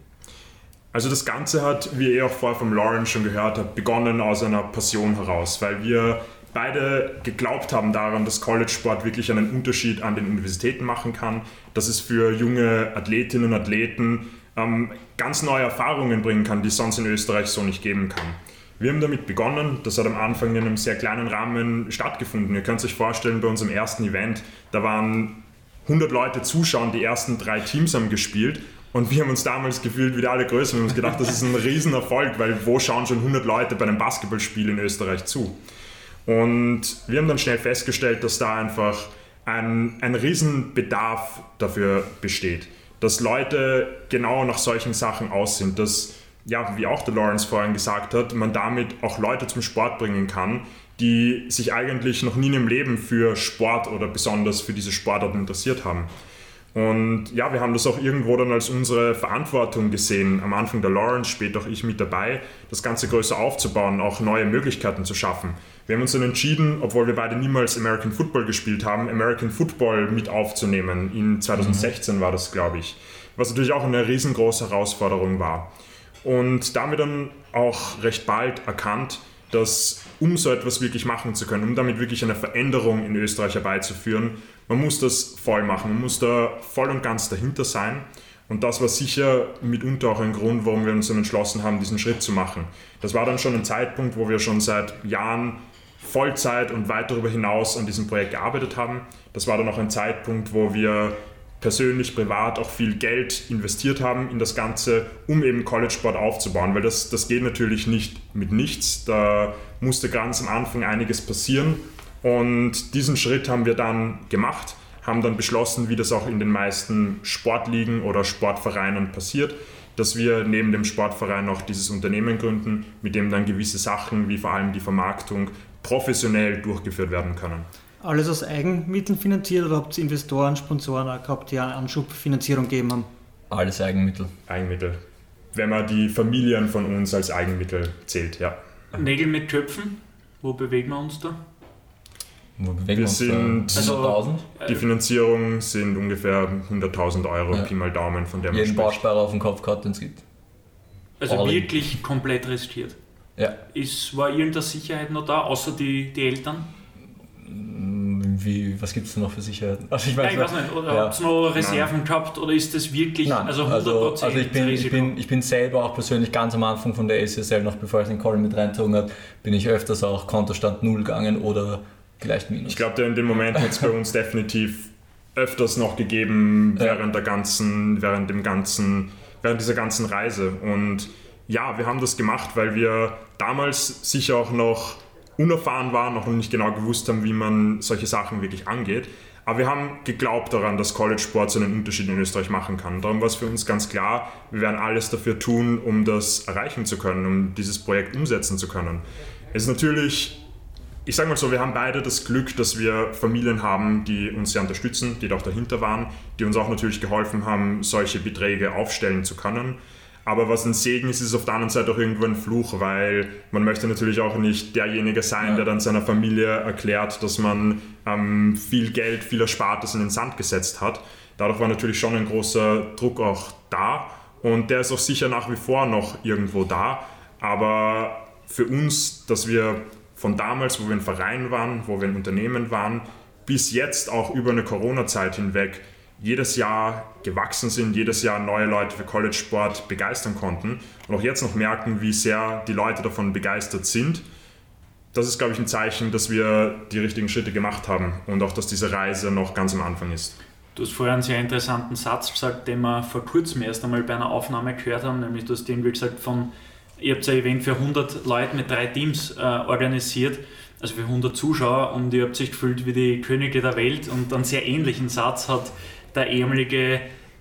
Also das Ganze hat, wie ihr auch vorher vom Lauren schon gehört habt, begonnen aus einer Passion heraus, weil wir beide geglaubt haben daran, dass College-Sport wirklich einen Unterschied an den Universitäten machen kann, dass es für junge Athletinnen und Athleten ähm, ganz neue Erfahrungen bringen kann, die es sonst in Österreich so nicht geben kann. Wir haben damit begonnen, das hat am Anfang in einem sehr kleinen Rahmen stattgefunden. Ihr könnt euch vorstellen, bei unserem ersten Event, da waren 100 Leute zuschauen, die ersten drei Teams haben gespielt. Und wir haben uns damals gefühlt wie der alle Größen. Wir haben uns gedacht, das ist ein Riesenerfolg, weil wo schauen schon 100 Leute bei einem Basketballspiel in Österreich zu? Und wir haben dann schnell festgestellt, dass da einfach ein, ein Riesenbedarf dafür besteht. dass Leute genau nach solchen Sachen aus sind, dass, ja, wie auch der Lawrence vorhin gesagt hat, man damit auch Leute zum Sport bringen kann, die sich eigentlich noch nie im Leben für Sport oder besonders für diese Sportart interessiert haben. Und ja, wir haben das auch irgendwo dann als unsere Verantwortung gesehen, am Anfang der Lawrence, später auch ich mit dabei, das Ganze größer aufzubauen, auch neue Möglichkeiten zu schaffen. Wir haben uns dann entschieden, obwohl wir beide niemals American Football gespielt haben, American Football mit aufzunehmen. In 2016 mhm. war das, glaube ich. Was natürlich auch eine riesengroße Herausforderung war. Und da haben wir dann auch recht bald erkannt, dass um so etwas wirklich machen zu können, um damit wirklich eine Veränderung in Österreich herbeizuführen, man muss das voll machen, man muss da voll und ganz dahinter sein. Und das war sicher mitunter auch ein Grund, warum wir uns dann entschlossen haben, diesen Schritt zu machen. Das war dann schon ein Zeitpunkt, wo wir schon seit Jahren Vollzeit und weit darüber hinaus an diesem Projekt gearbeitet haben. Das war dann auch ein Zeitpunkt, wo wir persönlich, privat auch viel Geld investiert haben in das Ganze, um eben College-Sport aufzubauen, weil das, das geht natürlich nicht mit nichts. Da musste ganz am Anfang einiges passieren und diesen Schritt haben wir dann gemacht, haben dann beschlossen, wie das auch in den meisten Sportligen oder Sportvereinen passiert, dass wir neben dem Sportverein noch dieses Unternehmen gründen, mit dem dann gewisse Sachen wie vor allem die Vermarktung professionell durchgeführt werden können. Alles aus Eigenmitteln finanziert oder habt ihr Investoren, Sponsoren gehabt, die eine Anschubfinanzierung gegeben haben? Alles Eigenmittel. Eigenmittel. Wenn man die Familien von uns als Eigenmittel zählt, ja. Nägel mit Köpfen, wo bewegen wir uns da? Wo bewegen wir uns sind da? Also, die Finanzierung sind ungefähr 100.000 Euro, ja. Pi mal Daumen, von der man Jeden Bausparer auf dem Kopf gehabt, den es gibt. Also All wirklich in. komplett riskiert. Ja. Ist, war irgendeine Sicherheit noch da, außer die, die Eltern? Wie, was gibt es noch für Sicherheiten? Also ich, weiß, ja, ich weiß nicht, oder ja. habt ihr noch Reserven Nein. gehabt oder ist das wirklich Nein, also 100% also, also ich, bin, ich, bin, ich bin selber auch persönlich ganz am Anfang von der ACSL, noch bevor ich den Colin mit reingezogen habe, bin ich öfters auch Kontostand 0 gegangen oder gleich Minus. Ich glaube, in dem Moment hat es bei uns definitiv öfters noch gegeben während der ganzen, während dem ganzen, während dieser ganzen Reise. Und ja, wir haben das gemacht, weil wir damals sicher auch noch unerfahren waren, noch nicht genau gewusst haben, wie man solche Sachen wirklich angeht. Aber wir haben geglaubt daran, dass College Sport so einen Unterschied in Österreich machen kann. Darum war es für uns ganz klar, wir werden alles dafür tun, um das erreichen zu können, um dieses Projekt umsetzen zu können. Es ist natürlich, ich sage mal so, wir haben beide das Glück, dass wir Familien haben, die uns sehr unterstützen, die da auch dahinter waren, die uns auch natürlich geholfen haben, solche Beträge aufstellen zu können. Aber was ein Segen ist, ist auf der anderen Seite auch irgendwo ein Fluch, weil man möchte natürlich auch nicht derjenige sein, ja. der dann seiner Familie erklärt, dass man ähm, viel Geld, viel Erspartes in den Sand gesetzt hat. Dadurch war natürlich schon ein großer Druck auch da und der ist auch sicher nach wie vor noch irgendwo da. Aber für uns, dass wir von damals, wo wir ein Verein waren, wo wir ein Unternehmen waren, bis jetzt auch über eine Corona-Zeit hinweg jedes Jahr gewachsen sind, jedes Jahr neue Leute für College Sport begeistern konnten und auch jetzt noch merken, wie sehr die Leute davon begeistert sind. Das ist, glaube ich, ein Zeichen, dass wir die richtigen Schritte gemacht haben und auch, dass diese Reise noch ganz am Anfang ist. Du hast vorher einen sehr interessanten Satz gesagt, den wir vor kurzem erst einmal bei einer Aufnahme gehört haben, nämlich du hast den, wie gesagt, von, ihr habt ein Event für 100 Leute mit drei Teams äh, organisiert, also für 100 Zuschauer und ihr habt sich gefühlt wie die Könige der Welt und einen sehr ähnlichen Satz hat der ehemalige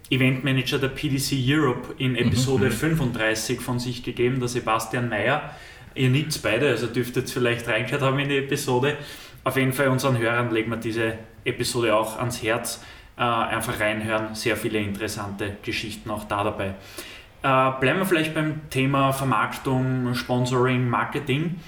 Eventmanager der PDC Europe in Episode mhm. 35 von sich gegeben, der Sebastian Mayer. Ihr nickt beide, also dürftet vielleicht reingehört haben in die Episode. Auf jeden Fall unseren Hörern legen wir diese Episode auch ans Herz. Äh, einfach reinhören, sehr viele interessante Geschichten auch da dabei. Äh, bleiben wir vielleicht beim Thema Vermarktung, Sponsoring, Marketing.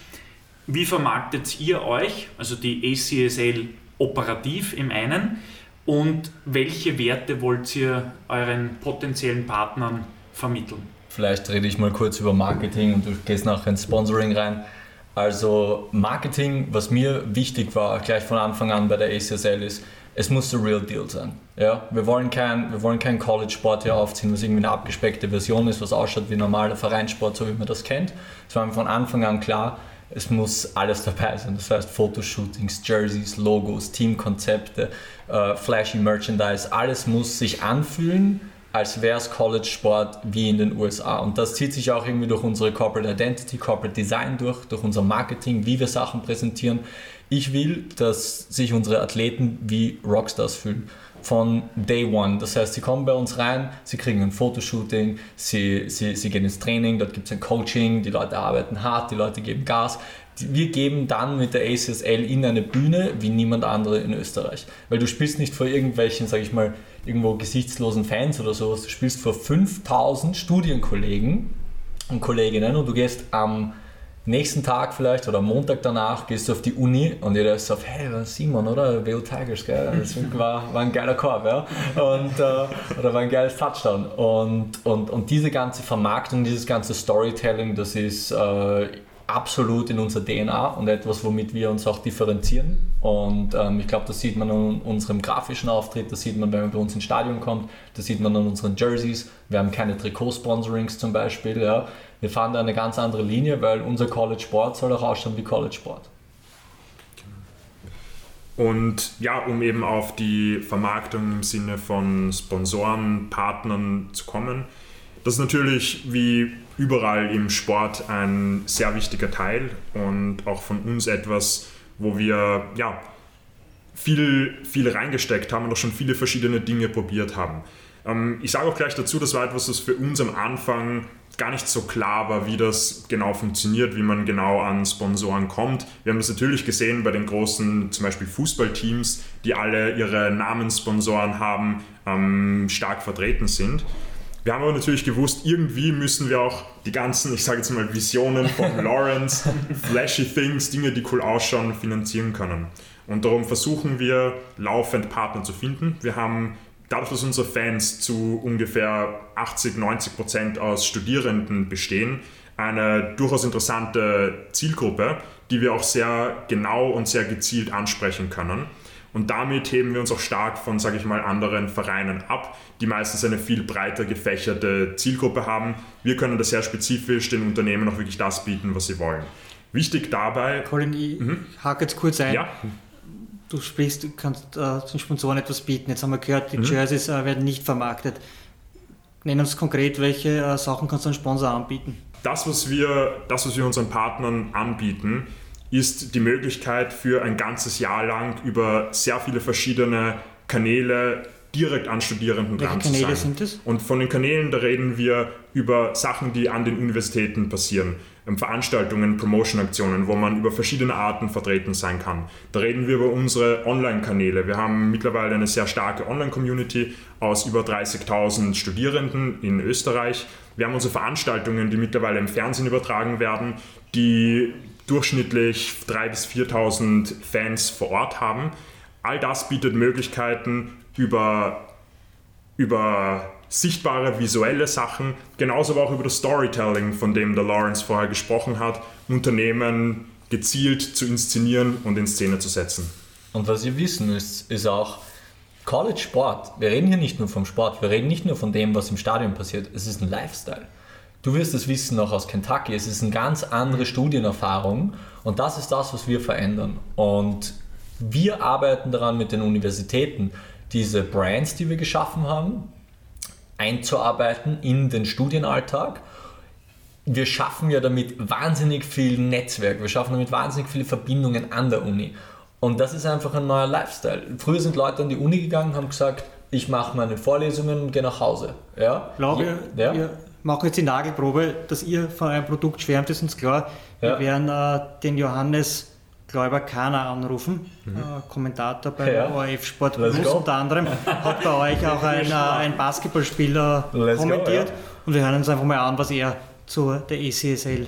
Wie vermarktet ihr euch, also die ACSL operativ im einen? Und welche Werte wollt ihr euren potenziellen Partnern vermitteln? Vielleicht rede ich mal kurz über Marketing und du gehst nachher ins Sponsoring rein. Also Marketing, was mir wichtig war, gleich von Anfang an bei der ACSL ist, es muss the real deal sein. Ja, wir wollen kein, wir wollen kein College-Sport hier aufziehen, was irgendwie eine abgespeckte Version ist, was ausschaut wie normaler Vereinssport, so wie man das kennt. Es war mir von Anfang an klar, es muss alles dabei sein. Das heißt Fotoshootings, Jerseys, Logos, Teamkonzepte, äh, flashy Merchandise, alles muss sich anfühlen, als wäre es College-Sport wie in den USA. Und das zieht sich auch irgendwie durch unsere Corporate Identity, Corporate Design durch, durch unser Marketing, wie wir Sachen präsentieren. Ich will, dass sich unsere Athleten wie Rockstars fühlen. Von Day One. Das heißt, sie kommen bei uns rein, sie kriegen ein Fotoshooting, sie, sie, sie gehen ins Training, dort gibt es ein Coaching, die Leute arbeiten hart, die Leute geben Gas. Wir geben dann mit der ACSL in eine Bühne wie niemand andere in Österreich. Weil du spielst nicht vor irgendwelchen, sag ich mal, irgendwo gesichtslosen Fans oder sowas, du spielst vor 5000 Studienkollegen und Kolleginnen und du gehst am nächsten Tag vielleicht oder Montag danach gehst du auf die Uni und jeder ist so, hey, Simon, oder? WO Tigers, gell? Das war, war ein geiler Korb, ja? Und, äh, oder war ein geiles Touchdown. Und, und, und diese ganze Vermarktung, dieses ganze Storytelling, das ist äh, absolut in unserer DNA und etwas, womit wir uns auch differenzieren. Und ähm, ich glaube, das sieht man an unserem grafischen Auftritt, das sieht man, wenn man bei uns ins Stadion kommt, das sieht man an unseren Jerseys. Wir haben keine Trikotsponsorings zum Beispiel. Ja. Wir fahren da eine ganz andere Linie, weil unser College Sport soll auch ausschauen wie College Sport. Und ja, um eben auf die Vermarktung im Sinne von Sponsoren, Partnern zu kommen, das ist natürlich wie überall im Sport ein sehr wichtiger Teil und auch von uns etwas, wo wir ja, viel, viel reingesteckt haben und auch schon viele verschiedene Dinge probiert haben. Ähm, ich sage auch gleich dazu, das war etwas, das für uns am Anfang gar nicht so klar war, wie das genau funktioniert, wie man genau an Sponsoren kommt. Wir haben das natürlich gesehen bei den großen, zum Beispiel Fußballteams, die alle ihre Namenssponsoren haben, ähm, stark vertreten sind. Wir haben aber natürlich gewusst, irgendwie müssen wir auch die ganzen, ich sage jetzt mal, Visionen von Lawrence, flashy Things, Dinge, die cool ausschauen, finanzieren können. Und darum versuchen wir laufend Partner zu finden. Wir haben dadurch, dass unsere Fans zu ungefähr 80, 90 Prozent aus Studierenden bestehen, eine durchaus interessante Zielgruppe, die wir auch sehr genau und sehr gezielt ansprechen können. Und damit heben wir uns auch stark von, sage ich mal, anderen Vereinen ab, die meistens eine viel breiter gefächerte Zielgruppe haben. Wir können da sehr spezifisch den Unternehmen auch wirklich das bieten, was sie wollen. Wichtig dabei. Colin, ich mhm. hake jetzt kurz ein. Ja. Du sprichst, du kannst äh, den Sponsoren etwas bieten. Jetzt haben wir gehört, die mhm. Jerseys äh, werden nicht vermarktet. Nenn uns konkret, welche äh, Sachen kannst du einem Sponsor anbieten? Das was, wir, das, was wir unseren Partnern anbieten, ist die Möglichkeit für ein ganzes Jahr lang über sehr viele verschiedene Kanäle direkt an Studierenden Welche dran Kanäle zu sein. sind das? Und von den Kanälen, da reden wir über Sachen, die an den Universitäten passieren. Ähm, Veranstaltungen, Promotion-Aktionen, wo man über verschiedene Arten vertreten sein kann. Da reden wir über unsere Online-Kanäle. Wir haben mittlerweile eine sehr starke Online-Community aus über 30.000 Studierenden in Österreich. Wir haben unsere Veranstaltungen, die mittlerweile im Fernsehen übertragen werden, die durchschnittlich 3.000 bis 4.000 Fans vor Ort haben. All das bietet Möglichkeiten über, über sichtbare visuelle Sachen, genauso aber auch über das Storytelling, von dem der Lawrence vorher gesprochen hat, Unternehmen gezielt zu inszenieren und in Szene zu setzen. Und was ihr wissen müsst, ist auch, College Sport, wir reden hier nicht nur vom Sport, wir reden nicht nur von dem, was im Stadion passiert, es ist ein Lifestyle. Du wirst es wissen noch aus Kentucky. Es ist eine ganz andere Studienerfahrung und das ist das, was wir verändern. Und wir arbeiten daran mit den Universitäten, diese Brands, die wir geschaffen haben, einzuarbeiten in den Studienalltag. Wir schaffen ja damit wahnsinnig viel Netzwerk, wir schaffen damit wahnsinnig viele Verbindungen an der Uni. Und das ist einfach ein neuer Lifestyle. Früher sind Leute an die Uni gegangen und haben gesagt, ich mache meine Vorlesungen und gehe nach Hause. Ja? Glaube, ja? ihr machen jetzt die Nagelprobe, dass ihr von eurem Produkt schwärmt, ist uns klar. Ja. Wir werden äh, den Johannes Gläuber Kahner anrufen, mhm. äh, Kommentator bei ja. ORF Sport Plus unter anderem, hat bei euch auch ein, äh, ein Basketballspieler Let's kommentiert go, ja. und wir hören uns einfach mal an, was er zu der ECSL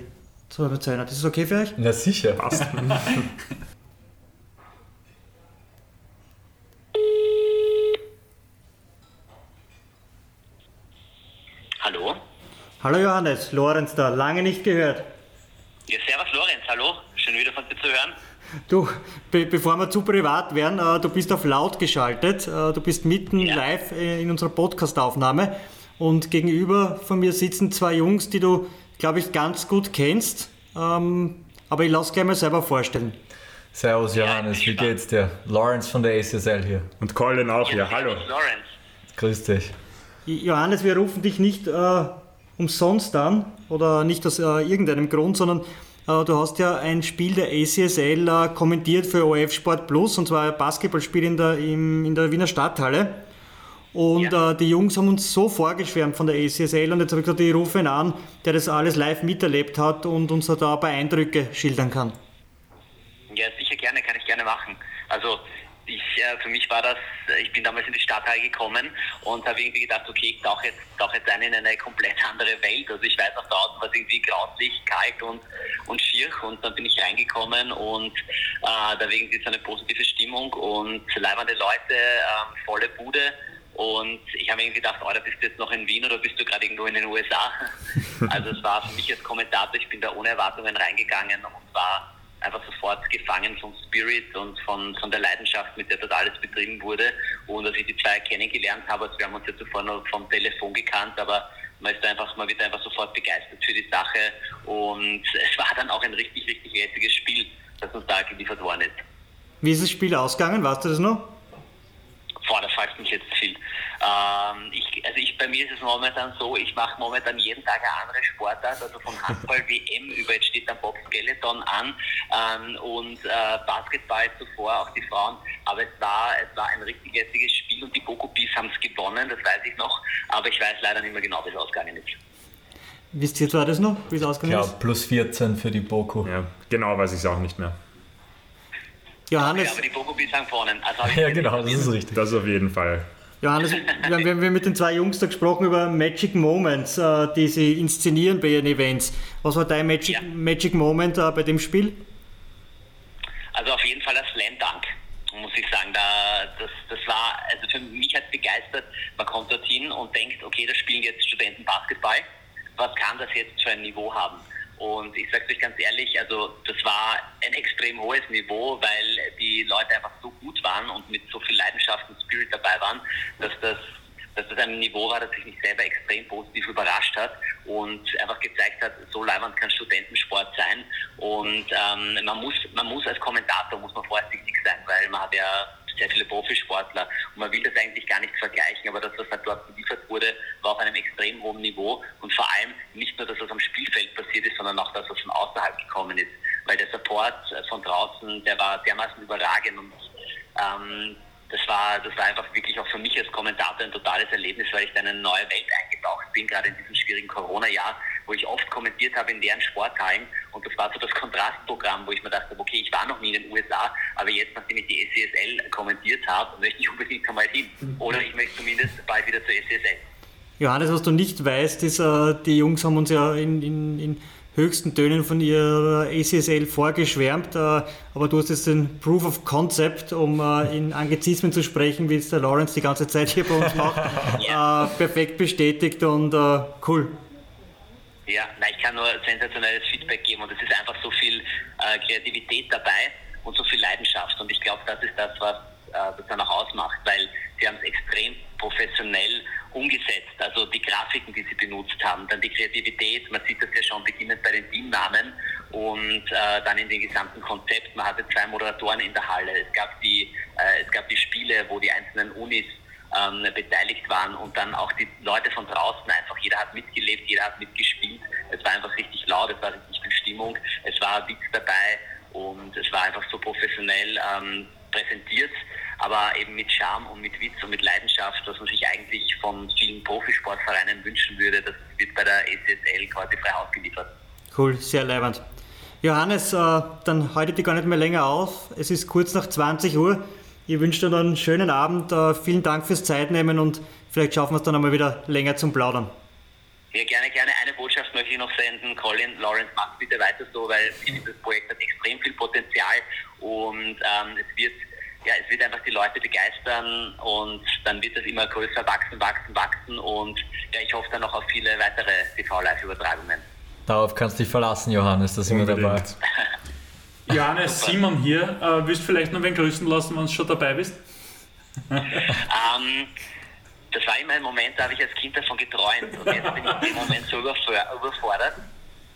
zu erzählen hat. Ist das okay für euch? Na sicher. Passt. Hallo Johannes, Lorenz da, lange nicht gehört. Ja, servus Lorenz, hallo, schön wieder von dir zu hören. Du, be bevor wir zu privat werden, äh, du bist auf laut geschaltet, äh, du bist mitten ja. live äh, in unserer Podcastaufnahme und gegenüber von mir sitzen zwei Jungs, die du, glaube ich, ganz gut kennst, ähm, aber ich lasse gleich mal selber vorstellen. Servus Johannes, wie geht's dir? Lawrence von der ACSL hier. Und Colin auch hier, hallo. Lawrence. Grüß dich. Johannes, wir rufen dich nicht äh, umsonst an oder nicht aus äh, irgendeinem Grund, sondern äh, du hast ja ein Spiel der ACSL äh, kommentiert für OF Sport Plus und zwar ein Basketballspiel in der, im, in der Wiener Stadthalle. Und ja. äh, die Jungs haben uns so vorgeschwärmt von der ACSL und jetzt habe ich gesagt, ich rufe ihn an, der das alles live miterlebt hat und uns da ein paar Eindrücke schildern kann. Ja, sicher gerne, kann ich gerne machen. Also ich, äh, für mich war das, äh, ich bin damals in die Stadthalle gekommen und habe irgendwie gedacht, okay, ich tauche jetzt, tauche jetzt ein in eine komplett andere Welt. Also ich weiß auch draußen war es irgendwie grauslich, kalt und, und schier und dann bin ich reingekommen und äh, da irgendwie so eine positive Stimmung und leibende Leute, äh, volle Bude und ich habe mir gedacht, oh, bist du jetzt noch in Wien oder bist du gerade irgendwo in den USA? Also es war für mich als Kommentator, ich bin da ohne Erwartungen reingegangen und war einfach sofort gefangen vom Spirit und von, von der Leidenschaft, mit der das alles betrieben wurde. Und als ich die zwei kennengelernt habe, also wir haben uns ja zuvor noch vom Telefon gekannt, aber man ist einfach, man wird einfach sofort begeistert für die Sache. Und es war dann auch ein richtig, richtig lässiges Spiel, das uns da geliefert worden ist. Wie ist das Spiel ausgegangen? Weißt du das noch? Boah, das fragt mich jetzt viel. Ähm, ich, also ich, bei mir ist es momentan so, ich mache momentan jeden Tag eine andere Sportart, also von Handball-WM über, jetzt steht dann Bob Skeleton an ähm, und äh, Basketball zuvor, auch die Frauen. Aber es war, es war ein richtig jetziges Spiel und die Bokobis haben es gewonnen, das weiß ich noch. Aber ich weiß leider nicht mehr genau, wie es ausgegangen ist. Wisst ihr zwar das noch, wie es ausgegangen ist? Ja, plus 14 für die Boko. Ja, genau weiß ich es auch nicht mehr. Johannes. Ja, aber die Bogobis haben vorne. Also ja, genau, das ist richtig. Das auf jeden Fall. Johannes, wir haben, wir mit den zwei Jungs da gesprochen über Magic Moments, äh, die sie inszenieren bei ihren Events. Was war dein Magic, ja. Magic Moment äh, bei dem Spiel? Also auf jeden Fall das Slam Dunk, muss ich sagen. Da, das, das war, also für mich hat es begeistert. Man kommt dorthin und denkt, okay, da spielen jetzt Studenten Basketball. Was kann das jetzt für ein Niveau haben? Und ich sage euch ganz ehrlich, also das war ein extrem hohes Niveau, weil die Leute einfach so gut waren und mit so viel Leidenschaft und Spirit dabei waren, dass das, dass das ein Niveau war, das sich mich selber extrem positiv überrascht hat und einfach gezeigt hat, so leibend kann Studentensport sein. Und ähm, man muss, man muss als Kommentator muss man vorsichtig sein, weil man hat ja sehr viele Profisportler. Und man will das eigentlich gar nicht vergleichen, aber das, was da dort geliefert wurde, war auf einem extrem hohen Niveau. Und vor allem nicht nur das, was am Spielfeld passiert ist, sondern auch das, was von außerhalb gekommen ist, weil der Support von draußen, der war dermaßen überragend und ähm, das war, das war einfach wirklich auch für mich als Kommentator ein totales Erlebnis, weil ich da in eine neue Welt eingetaucht bin, gerade in diesem schwierigen Corona-Jahr, wo ich oft kommentiert habe in deren Sporthallen. Und das war so das Kontrastprogramm, wo ich mir dachte, okay, ich war noch nie in den USA, aber jetzt, nachdem ich die SCSL kommentiert habe, möchte ich unbedingt einmal hin. Oder ich möchte zumindest bald wieder zur SCSL. Johannes, was du nicht weißt, ist, äh, die Jungs haben uns ja in, in, in höchsten Tönen von ihrer ACSL vorgeschwärmt, äh, aber du hast jetzt den Proof of Concept, um äh, in Anglizismen zu sprechen, wie es der Lawrence die ganze Zeit hier bei uns macht, ja. perfekt bestätigt und cool. Ja, nein, ich kann nur sensationelles Feedback geben und es ist einfach so viel äh, Kreativität dabei und so viel Leidenschaft und ich glaube, das ist das, was äh, das dann auch ausmacht, weil sie haben es extrem professionell umgesetzt. Also die Grafiken, die sie benutzt haben, dann die Kreativität, man sieht das ja schon beginnend bei den Teamnamen und äh, dann in dem gesamten Konzept. Man hatte zwei Moderatoren in der Halle. Es gab die, äh, es gab die Spiele, wo die einzelnen Unis ähm, beteiligt waren und dann auch die Leute von draußen einfach, jeder hat mitgelebt, jeder hat mitgespielt. Es war einfach richtig laut, es war richtig viel Stimmung, es war Witz dabei und es war einfach so professionell ähm, präsentiert, aber eben mit Charme und mit Witz und mit Leidenschaft, was man sich eigentlich von vielen Profisportvereinen wünschen würde. Das wird bei der ECSL quasi frei ausgeliefert. Cool, sehr leibend. Johannes, äh, dann halte ich dich gar nicht mehr länger auf. Es ist kurz nach 20 Uhr. Ich wünsche dir einen schönen Abend. Äh, vielen Dank fürs Zeitnehmen und vielleicht schaffen wir es dann einmal wieder länger zum Plaudern. Ja, gerne, gerne. Eine Botschaft möchte ich noch senden. Colin, Lawrence, macht bitte weiter so, weil ich finde, das Projekt hat extrem viel Potenzial und ähm, es wird ja, es wird einfach die Leute begeistern und dann wird das immer größer wachsen, wachsen, wachsen und ja, ich hoffe dann noch auf viele weitere TV-Live-Übertragungen. Darauf kannst du dich verlassen, Johannes, da sind wir dabei. Johannes, Simon hier. Äh, willst du vielleicht noch wen grüßen lassen, wenn du schon dabei bist? ähm, das war immer ein Moment, da habe ich als Kind davon geträumt und jetzt bin ich im Moment so überfordert,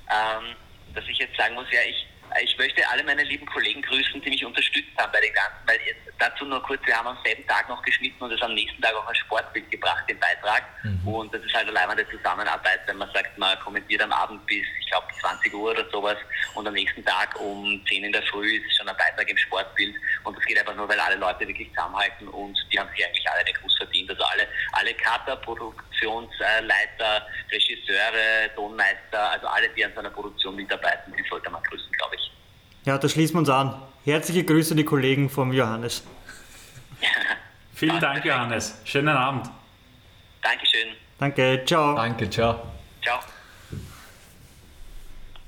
ähm, dass ich jetzt sagen muss, ja, ich, ich möchte alle meine lieben Kollegen grüßen, die mich unterstützt haben bei den ganzen, weil dazu nur kurz, wir haben am selben Tag noch geschnitten und es am nächsten Tag auch ein Sportbild gebracht, den Beitrag. Mhm. Und das ist halt allein eine Zusammenarbeit, wenn man sagt, man kommentiert am Abend bis, ich glaube, 20 Uhr oder sowas und am nächsten Tag um 10 in der Früh ist schon ein Beitrag im Sportbild. Und das geht einfach nur, weil alle Leute wirklich zusammenhalten und die haben sich eigentlich alle den Gruß verdient. Also alle, alle Cutter, Produktionsleiter, Regisseure, Tonmeister, also alle, die an so einer Produktion mitarbeiten, die sollte man grüßen, glaube ich. Ja, da schließen wir uns an. Herzliche Grüße an die Kollegen vom Johannes. Vielen Dank, Johannes. Schönen Abend. Dankeschön. Danke, ciao. Danke, ciao. Ciao.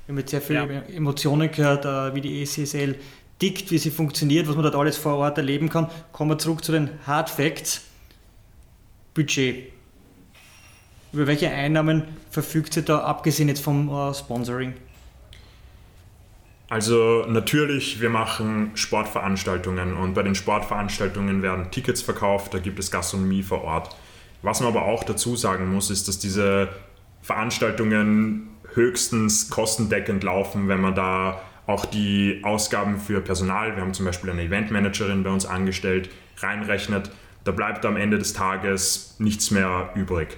Wir haben jetzt sehr viele ja. Emotionen gehört, äh, wie die ECSL tickt, wie sie funktioniert, was man dort alles vor Ort erleben kann. Kommen wir zurück zu den Hard Facts. Budget. Über welche Einnahmen verfügt sie da, abgesehen jetzt vom äh, Sponsoring? Also natürlich, wir machen Sportveranstaltungen und bei den Sportveranstaltungen werden Tickets verkauft, da gibt es Gastronomie vor Ort. Was man aber auch dazu sagen muss, ist, dass diese Veranstaltungen höchstens kostendeckend laufen, wenn man da auch die Ausgaben für Personal, wir haben zum Beispiel eine Eventmanagerin bei uns angestellt, reinrechnet. Da bleibt am Ende des Tages nichts mehr übrig.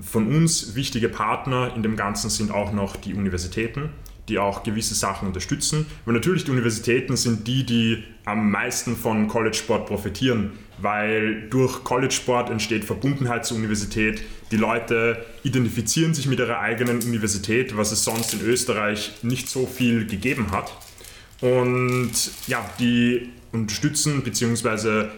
Von uns wichtige Partner in dem Ganzen sind auch noch die Universitäten die auch gewisse Sachen unterstützen. Und natürlich die Universitäten sind die, die am meisten von College Sport profitieren, weil durch College Sport entsteht Verbundenheit zur Universität. Die Leute identifizieren sich mit ihrer eigenen Universität, was es sonst in Österreich nicht so viel gegeben hat. Und ja, die unterstützen bzw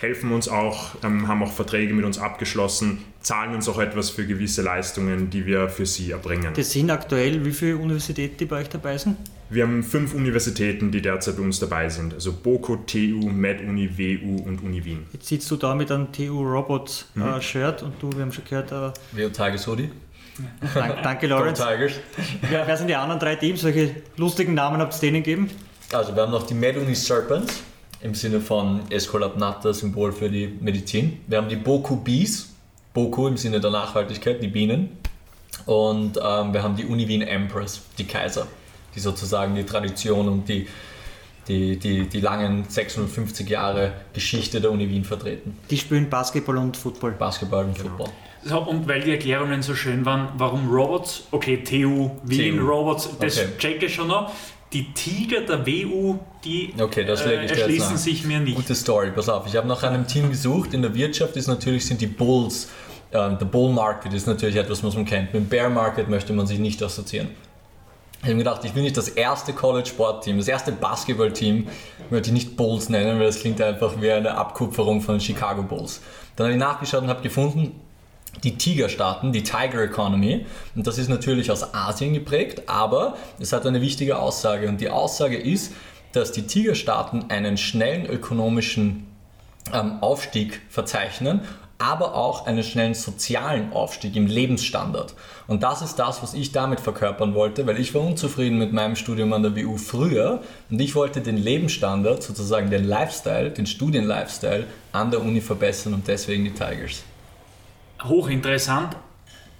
helfen uns auch, ähm, haben auch Verträge mit uns abgeschlossen, zahlen uns auch etwas für gewisse Leistungen, die wir für sie erbringen. Das sind aktuell wie viele Universitäten, die bei euch dabei sind? Wir haben fünf Universitäten, die derzeit bei uns dabei sind. Also BOKO, TU, MedUni, WU und Uni Wien. Jetzt sitzt du da mit einem TU Robots äh, mhm. Shirt und du, wir haben schon gehört... Äh, WU Tigers Hoodie. Danke, danke Lawrence. Tigers. Wer, wer sind die anderen drei Teams? Welche lustigen Namen habt ihr denen gegeben? Also wir haben noch die MedUni Serpents im Sinne von Escolab Natter, Symbol für die Medizin. Wir haben die Boku Bees, Boku im Sinne der Nachhaltigkeit, die Bienen. Und ähm, wir haben die Uni Wien Empress, die Kaiser, die sozusagen die Tradition und die, die, die, die langen 650 Jahre Geschichte der Uni Wien vertreten. Die spielen Basketball und Football. Basketball und genau. Football. So, und weil die Erklärungen so schön waren, warum Robots, okay, TU, Wien, TU. Robots, das okay. checke ich schon noch. Die Tiger der WU, die okay, das äh, erschließen sich mir nicht. Gute Story, pass auf. Ich habe nach einem Team gesucht. In der Wirtschaft ist natürlich sind die Bulls. Uh, der Bull Market ist natürlich etwas, was man kennt. Mit dem Bear Market möchte man sich nicht assoziieren. Ich habe mir gedacht, ich will nicht das erste College-Sport-Team, das erste Basketball-Team, möchte ich nicht Bulls nennen, weil das klingt einfach wie eine Abkupferung von Chicago Bulls. Dann habe ich nachgeschaut und habe gefunden, die Tigerstaaten, die Tiger Economy. Und das ist natürlich aus Asien geprägt, aber es hat eine wichtige Aussage. Und die Aussage ist, dass die Tigerstaaten einen schnellen ökonomischen ähm, Aufstieg verzeichnen, aber auch einen schnellen sozialen Aufstieg im Lebensstandard. Und das ist das, was ich damit verkörpern wollte, weil ich war unzufrieden mit meinem Studium an der WU früher und ich wollte den Lebensstandard, sozusagen den Lifestyle, den Studienlifestyle an der Uni verbessern und deswegen die Tigers hochinteressant.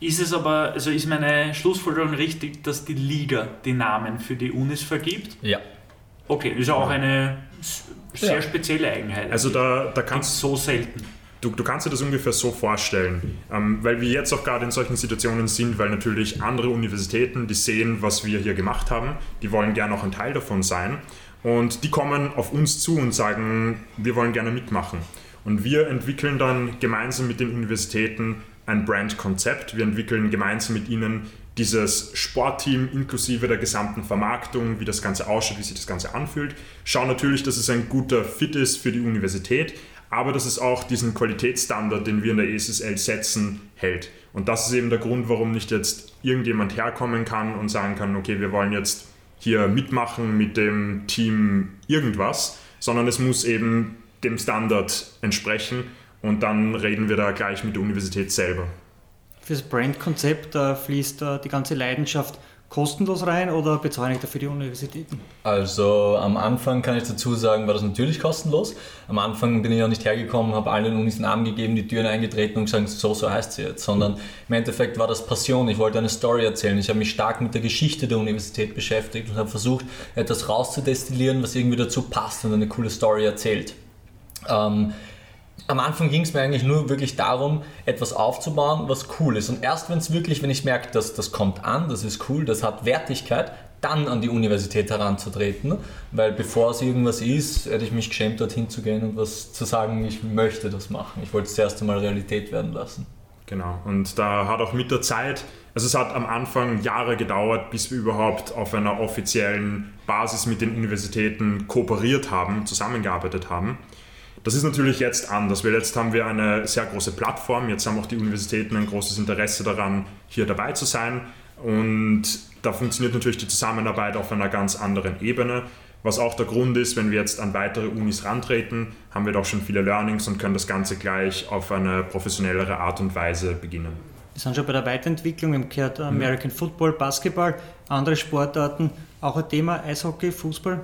Ist es aber, also ist meine Schlussfolgerung richtig, dass die Liga die Namen für die Unis vergibt? Ja. Okay, ist auch eine sehr ja. spezielle Eigenheit. Also da, da kannst so selten. Du, du, kannst dir das ungefähr so vorstellen, ähm, weil wir jetzt auch gerade in solchen Situationen sind, weil natürlich andere Universitäten, die sehen, was wir hier gemacht haben, die wollen gerne auch ein Teil davon sein und die kommen auf uns zu und sagen, wir wollen gerne mitmachen. Und wir entwickeln dann gemeinsam mit den Universitäten ein Brandkonzept. Wir entwickeln gemeinsam mit ihnen dieses Sportteam inklusive der gesamten Vermarktung, wie das Ganze ausschaut, wie sich das Ganze anfühlt. Schauen natürlich, dass es ein guter Fit ist für die Universität, aber dass es auch diesen Qualitätsstandard, den wir in der ESSL setzen, hält. Und das ist eben der Grund, warum nicht jetzt irgendjemand herkommen kann und sagen kann, okay, wir wollen jetzt hier mitmachen mit dem Team irgendwas, sondern es muss eben dem Standard entsprechen und dann reden wir da gleich mit der Universität selber. Fürs Brandkonzept äh, fließt äh, die ganze Leidenschaft kostenlos rein oder bezahlen ich dafür die Universitäten? Also am Anfang kann ich dazu sagen, war das natürlich kostenlos. Am Anfang bin ich auch nicht hergekommen, habe allen Unis einen Namen gegeben, die Türen eingetreten und gesagt, so, so heißt sie jetzt. Sondern im Endeffekt war das Passion. Ich wollte eine Story erzählen. Ich habe mich stark mit der Geschichte der Universität beschäftigt und habe versucht, etwas rauszudestillieren, was irgendwie dazu passt und eine coole Story erzählt. Ähm, am Anfang ging es mir eigentlich nur wirklich darum, etwas aufzubauen, was cool ist. Und erst wenn es wirklich, wenn ich merke, dass das kommt an, das ist cool, das hat Wertigkeit, dann an die Universität heranzutreten. Weil bevor es irgendwas ist, hätte ich mich geschämt, dorthin zu gehen und was zu sagen, ich möchte das machen. Ich wollte es das erste Mal Realität werden lassen. Genau, und da hat auch mit der Zeit, also es hat am Anfang Jahre gedauert, bis wir überhaupt auf einer offiziellen Basis mit den Universitäten kooperiert haben, zusammengearbeitet haben. Das ist natürlich jetzt anders, weil jetzt haben wir eine sehr große Plattform, jetzt haben auch die Universitäten ein großes Interesse daran, hier dabei zu sein und da funktioniert natürlich die Zusammenarbeit auf einer ganz anderen Ebene. Was auch der Grund ist, wenn wir jetzt an weitere Unis rantreten, haben wir doch schon viele Learnings und können das Ganze gleich auf eine professionellere Art und Weise beginnen. Wir sind schon bei der Weiterentwicklung, wir haben gehört American Football, Basketball, andere Sportarten, auch ein Thema Eishockey, Fußball.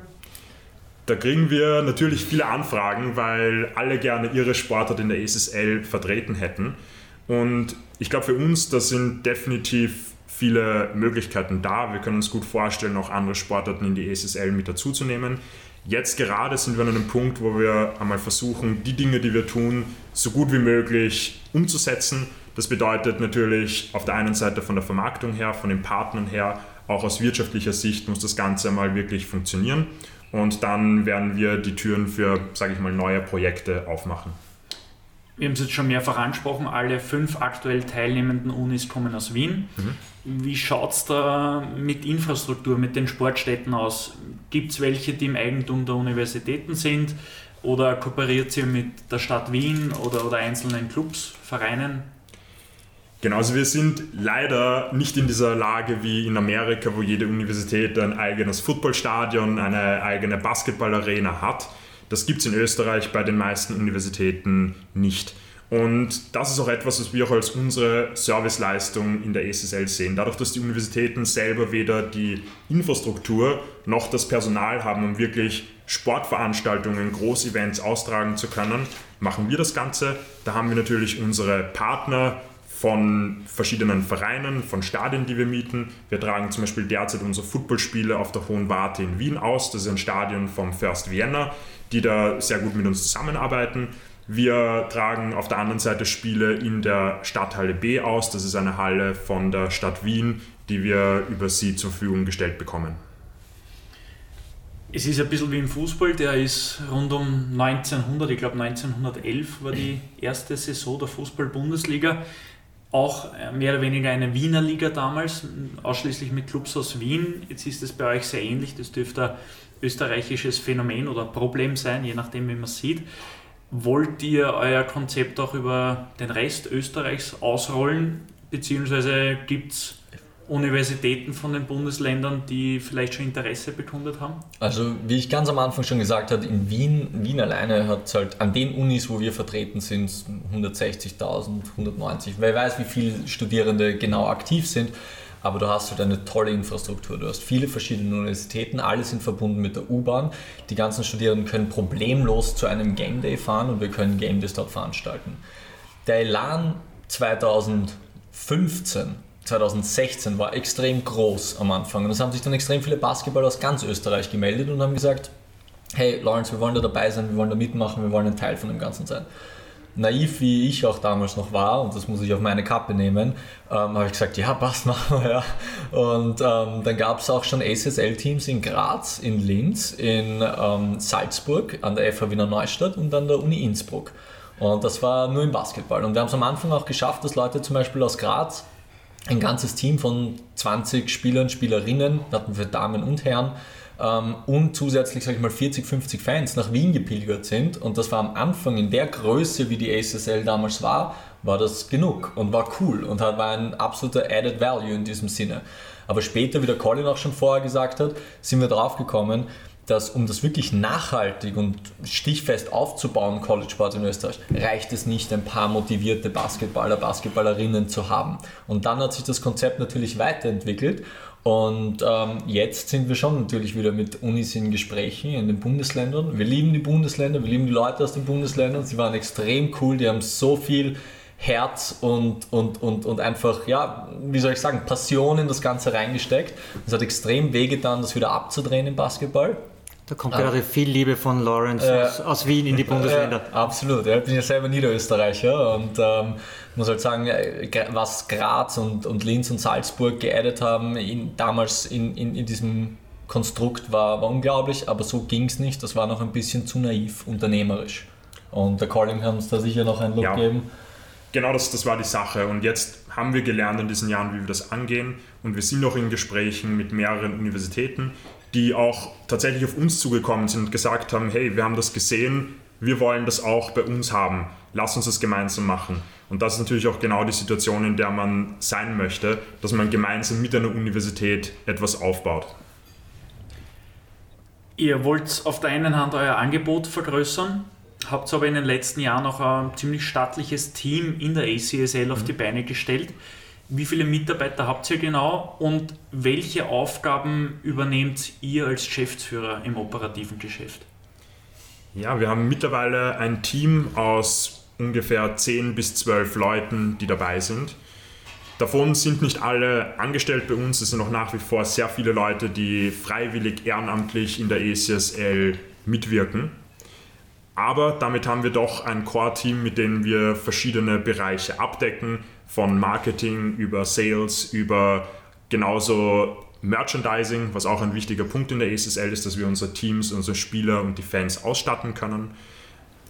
Da kriegen wir natürlich viele Anfragen, weil alle gerne ihre Sportart in der SSL vertreten hätten. Und ich glaube, für uns, da sind definitiv viele Möglichkeiten da. Wir können uns gut vorstellen, auch andere Sportarten in die SSL mit dazuzunehmen. Jetzt gerade sind wir an einem Punkt, wo wir einmal versuchen, die Dinge, die wir tun, so gut wie möglich umzusetzen. Das bedeutet natürlich auf der einen Seite von der Vermarktung her, von den Partnern her, auch aus wirtschaftlicher Sicht muss das Ganze mal wirklich funktionieren und dann werden wir die Türen für, sage ich mal, neue Projekte aufmachen. Wir haben es jetzt schon mehrfach angesprochen, alle fünf aktuell teilnehmenden Unis kommen aus Wien. Mhm. Wie schaut es da mit Infrastruktur, mit den Sportstätten aus? Gibt es welche, die im Eigentum der Universitäten sind? Oder kooperiert ihr mit der Stadt Wien oder, oder einzelnen Clubs, Vereinen? Genau, also wir sind leider nicht in dieser Lage wie in Amerika, wo jede Universität ein eigenes Footballstadion, eine eigene Basketballarena hat. Das gibt es in Österreich bei den meisten Universitäten nicht. Und das ist auch etwas, was wir auch als unsere Serviceleistung in der SSL sehen. Dadurch, dass die Universitäten selber weder die Infrastruktur noch das Personal haben, um wirklich Sportveranstaltungen, Großevents austragen zu können, machen wir das Ganze. Da haben wir natürlich unsere Partner, von verschiedenen Vereinen, von Stadien, die wir mieten. Wir tragen zum Beispiel derzeit unsere Footballspiele auf der Hohen Warte in Wien aus. Das ist ein Stadion vom First Vienna, die da sehr gut mit uns zusammenarbeiten. Wir tragen auf der anderen Seite Spiele in der Stadthalle B aus. Das ist eine Halle von der Stadt Wien, die wir über sie zur Verfügung gestellt bekommen. Es ist ein bisschen wie im Fußball, der ist rund um 1900, ich glaube 1911 war die erste Saison der Fußball-Bundesliga auch äh, mehr oder weniger eine Wiener Liga damals, ausschließlich mit Clubs aus Wien. Jetzt ist es bei euch sehr ähnlich, das dürfte ein österreichisches Phänomen oder Problem sein, je nachdem, wie man es sieht. Wollt ihr euer Konzept auch über den Rest Österreichs ausrollen, beziehungsweise gibt es Universitäten von den Bundesländern, die vielleicht schon Interesse bekundet haben? Also wie ich ganz am Anfang schon gesagt habe, in Wien, Wien alleine hat es halt an den Unis, wo wir vertreten sind, 160.000, 190. Wer weiß, wie viele Studierende genau aktiv sind, aber du hast halt eine tolle Infrastruktur. Du hast viele verschiedene Universitäten, alle sind verbunden mit der U-Bahn. Die ganzen Studierenden können problemlos zu einem Game Day fahren und wir können Game Days dort veranstalten. Der Elan 2015 2016 war extrem groß am Anfang. Und es haben sich dann extrem viele Basketballer aus ganz Österreich gemeldet und haben gesagt, hey Lawrence, wir wollen da dabei sein, wir wollen da mitmachen, wir wollen ein Teil von dem Ganzen sein. Naiv wie ich auch damals noch war, und das muss ich auf meine Kappe nehmen, ähm, habe ich gesagt, ja, passt, machen wir, ja. Und ähm, dann gab es auch schon ASSL-Teams in Graz, in Linz, in ähm, Salzburg, an der FH Wiener Neustadt und an der Uni Innsbruck. Und das war nur im Basketball. Und wir haben es am Anfang auch geschafft, dass Leute zum Beispiel aus Graz ein ganzes Team von 20 Spielern, Spielerinnen, hatten wir Damen und Herren, ähm, und zusätzlich, sage ich mal, 40, 50 Fans nach Wien gepilgert sind. Und das war am Anfang in der Größe, wie die ASSL damals war, war das genug und war cool und war ein absoluter Added Value in diesem Sinne. Aber später, wie der Colin auch schon vorher gesagt hat, sind wir drauf gekommen, dass um das wirklich nachhaltig und stichfest aufzubauen, College Sport in Österreich, reicht es nicht, ein paar motivierte Basketballer, Basketballerinnen zu haben. Und dann hat sich das Konzept natürlich weiterentwickelt Und ähm, jetzt sind wir schon natürlich wieder mit Unis in Gesprächen in den Bundesländern. Wir lieben die Bundesländer, wir lieben die Leute aus den Bundesländern. Sie waren extrem cool, die haben so viel Herz und, und, und, und einfach, ja, wie soll ich sagen, Passion in das Ganze reingesteckt. Es hat extrem wehgetan, das wieder abzudrehen im Basketball. Da kommt ah. gerade viel Liebe von Lawrence äh, aus, aus, Wien in die Bundesländer. Äh, absolut, ich bin ja selber Niederösterreicher und ähm, muss halt sagen, äh, was Graz und, und Linz und Salzburg geaddet haben, in, damals in, in, in diesem Konstrukt war, war unglaublich, aber so ging es nicht. Das war noch ein bisschen zu naiv, unternehmerisch. Und der Colin kann uns da sicher noch einen Look ja. geben. Genau das, das war die Sache. Und jetzt haben wir gelernt in diesen Jahren, wie wir das angehen. Und wir sind noch in Gesprächen mit mehreren Universitäten, die auch tatsächlich auf uns zugekommen sind und gesagt haben, hey, wir haben das gesehen, wir wollen das auch bei uns haben, lass uns das gemeinsam machen. Und das ist natürlich auch genau die Situation, in der man sein möchte, dass man gemeinsam mit einer Universität etwas aufbaut. Ihr wollt auf der einen Hand euer Angebot vergrößern, habt aber in den letzten Jahren auch ein ziemlich stattliches Team in der ACSL auf mhm. die Beine gestellt. Wie viele Mitarbeiter habt ihr genau und welche Aufgaben übernehmt ihr als Geschäftsführer im operativen Geschäft? Ja, wir haben mittlerweile ein Team aus ungefähr 10 bis 12 Leuten, die dabei sind. Davon sind nicht alle angestellt bei uns, es sind auch nach wie vor sehr viele Leute, die freiwillig ehrenamtlich in der ECSL mitwirken. Aber damit haben wir doch ein Core-Team, mit dem wir verschiedene Bereiche abdecken von Marketing über Sales, über genauso Merchandising, was auch ein wichtiger Punkt in der ESSL ist, dass wir unsere Teams, unsere Spieler und die Fans ausstatten können,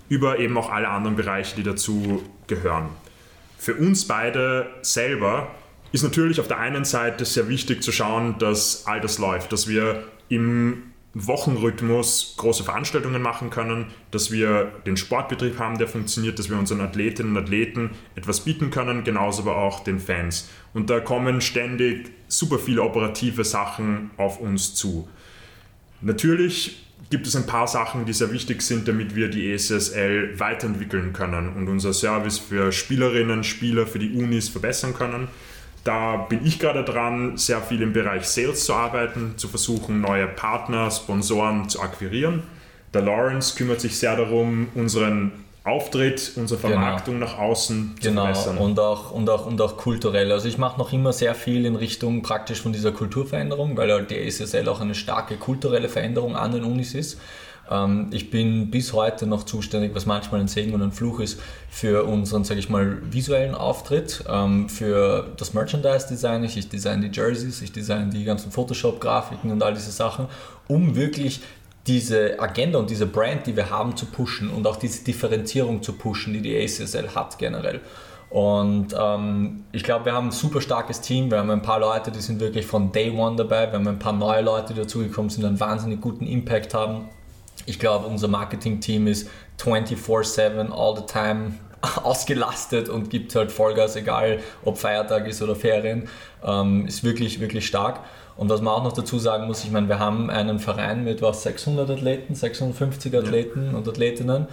über eben auch alle anderen Bereiche, die dazu gehören. Für uns beide selber ist natürlich auf der einen Seite sehr wichtig zu schauen, dass all das läuft, dass wir im Wochenrhythmus große Veranstaltungen machen können, dass wir den Sportbetrieb haben, der funktioniert, dass wir unseren Athletinnen und Athleten etwas bieten können, genauso aber auch den Fans. Und da kommen ständig super viele operative Sachen auf uns zu. Natürlich gibt es ein paar Sachen, die sehr wichtig sind, damit wir die ESSL weiterentwickeln können und unser Service für Spielerinnen, Spieler, für die Unis verbessern können. Da bin ich gerade dran, sehr viel im Bereich Sales zu arbeiten, zu versuchen, neue Partner, Sponsoren zu akquirieren. Der Lawrence kümmert sich sehr darum, unseren Auftritt, unsere genau. Vermarktung genau. nach außen zu genau. verbessern. Und auch, und, auch, und auch kulturell. Also ich mache noch immer sehr viel in Richtung praktisch von dieser Kulturveränderung, weil halt die SSL auch eine starke kulturelle Veränderung an den Unis ist. Ähm, ich bin bis heute noch zuständig, was manchmal ein Segen und ein Fluch ist, für unseren, sage ich mal, visuellen Auftritt, ähm, für das Merchandise-Design. Ich, ich design die Jerseys, ich design die ganzen Photoshop-Grafiken und all diese Sachen, um wirklich diese Agenda und diese Brand, die wir haben, zu pushen und auch diese Differenzierung zu pushen, die die ACSL hat generell. Und ähm, ich glaube, wir haben ein super starkes Team. Wir haben ein paar Leute, die sind wirklich von Day One dabei. Wir haben ein paar neue Leute, die dazugekommen sind, einen wahnsinnig guten Impact haben. Ich glaube, unser Marketing-Team ist 24-7, all the time ausgelastet und gibt halt Vollgas, egal ob Feiertag ist oder Ferien. Ähm, ist wirklich, wirklich stark. Und was man auch noch dazu sagen muss, ich meine, wir haben einen Verein mit was 600 Athleten, 650 Athleten ja. und Athletinnen.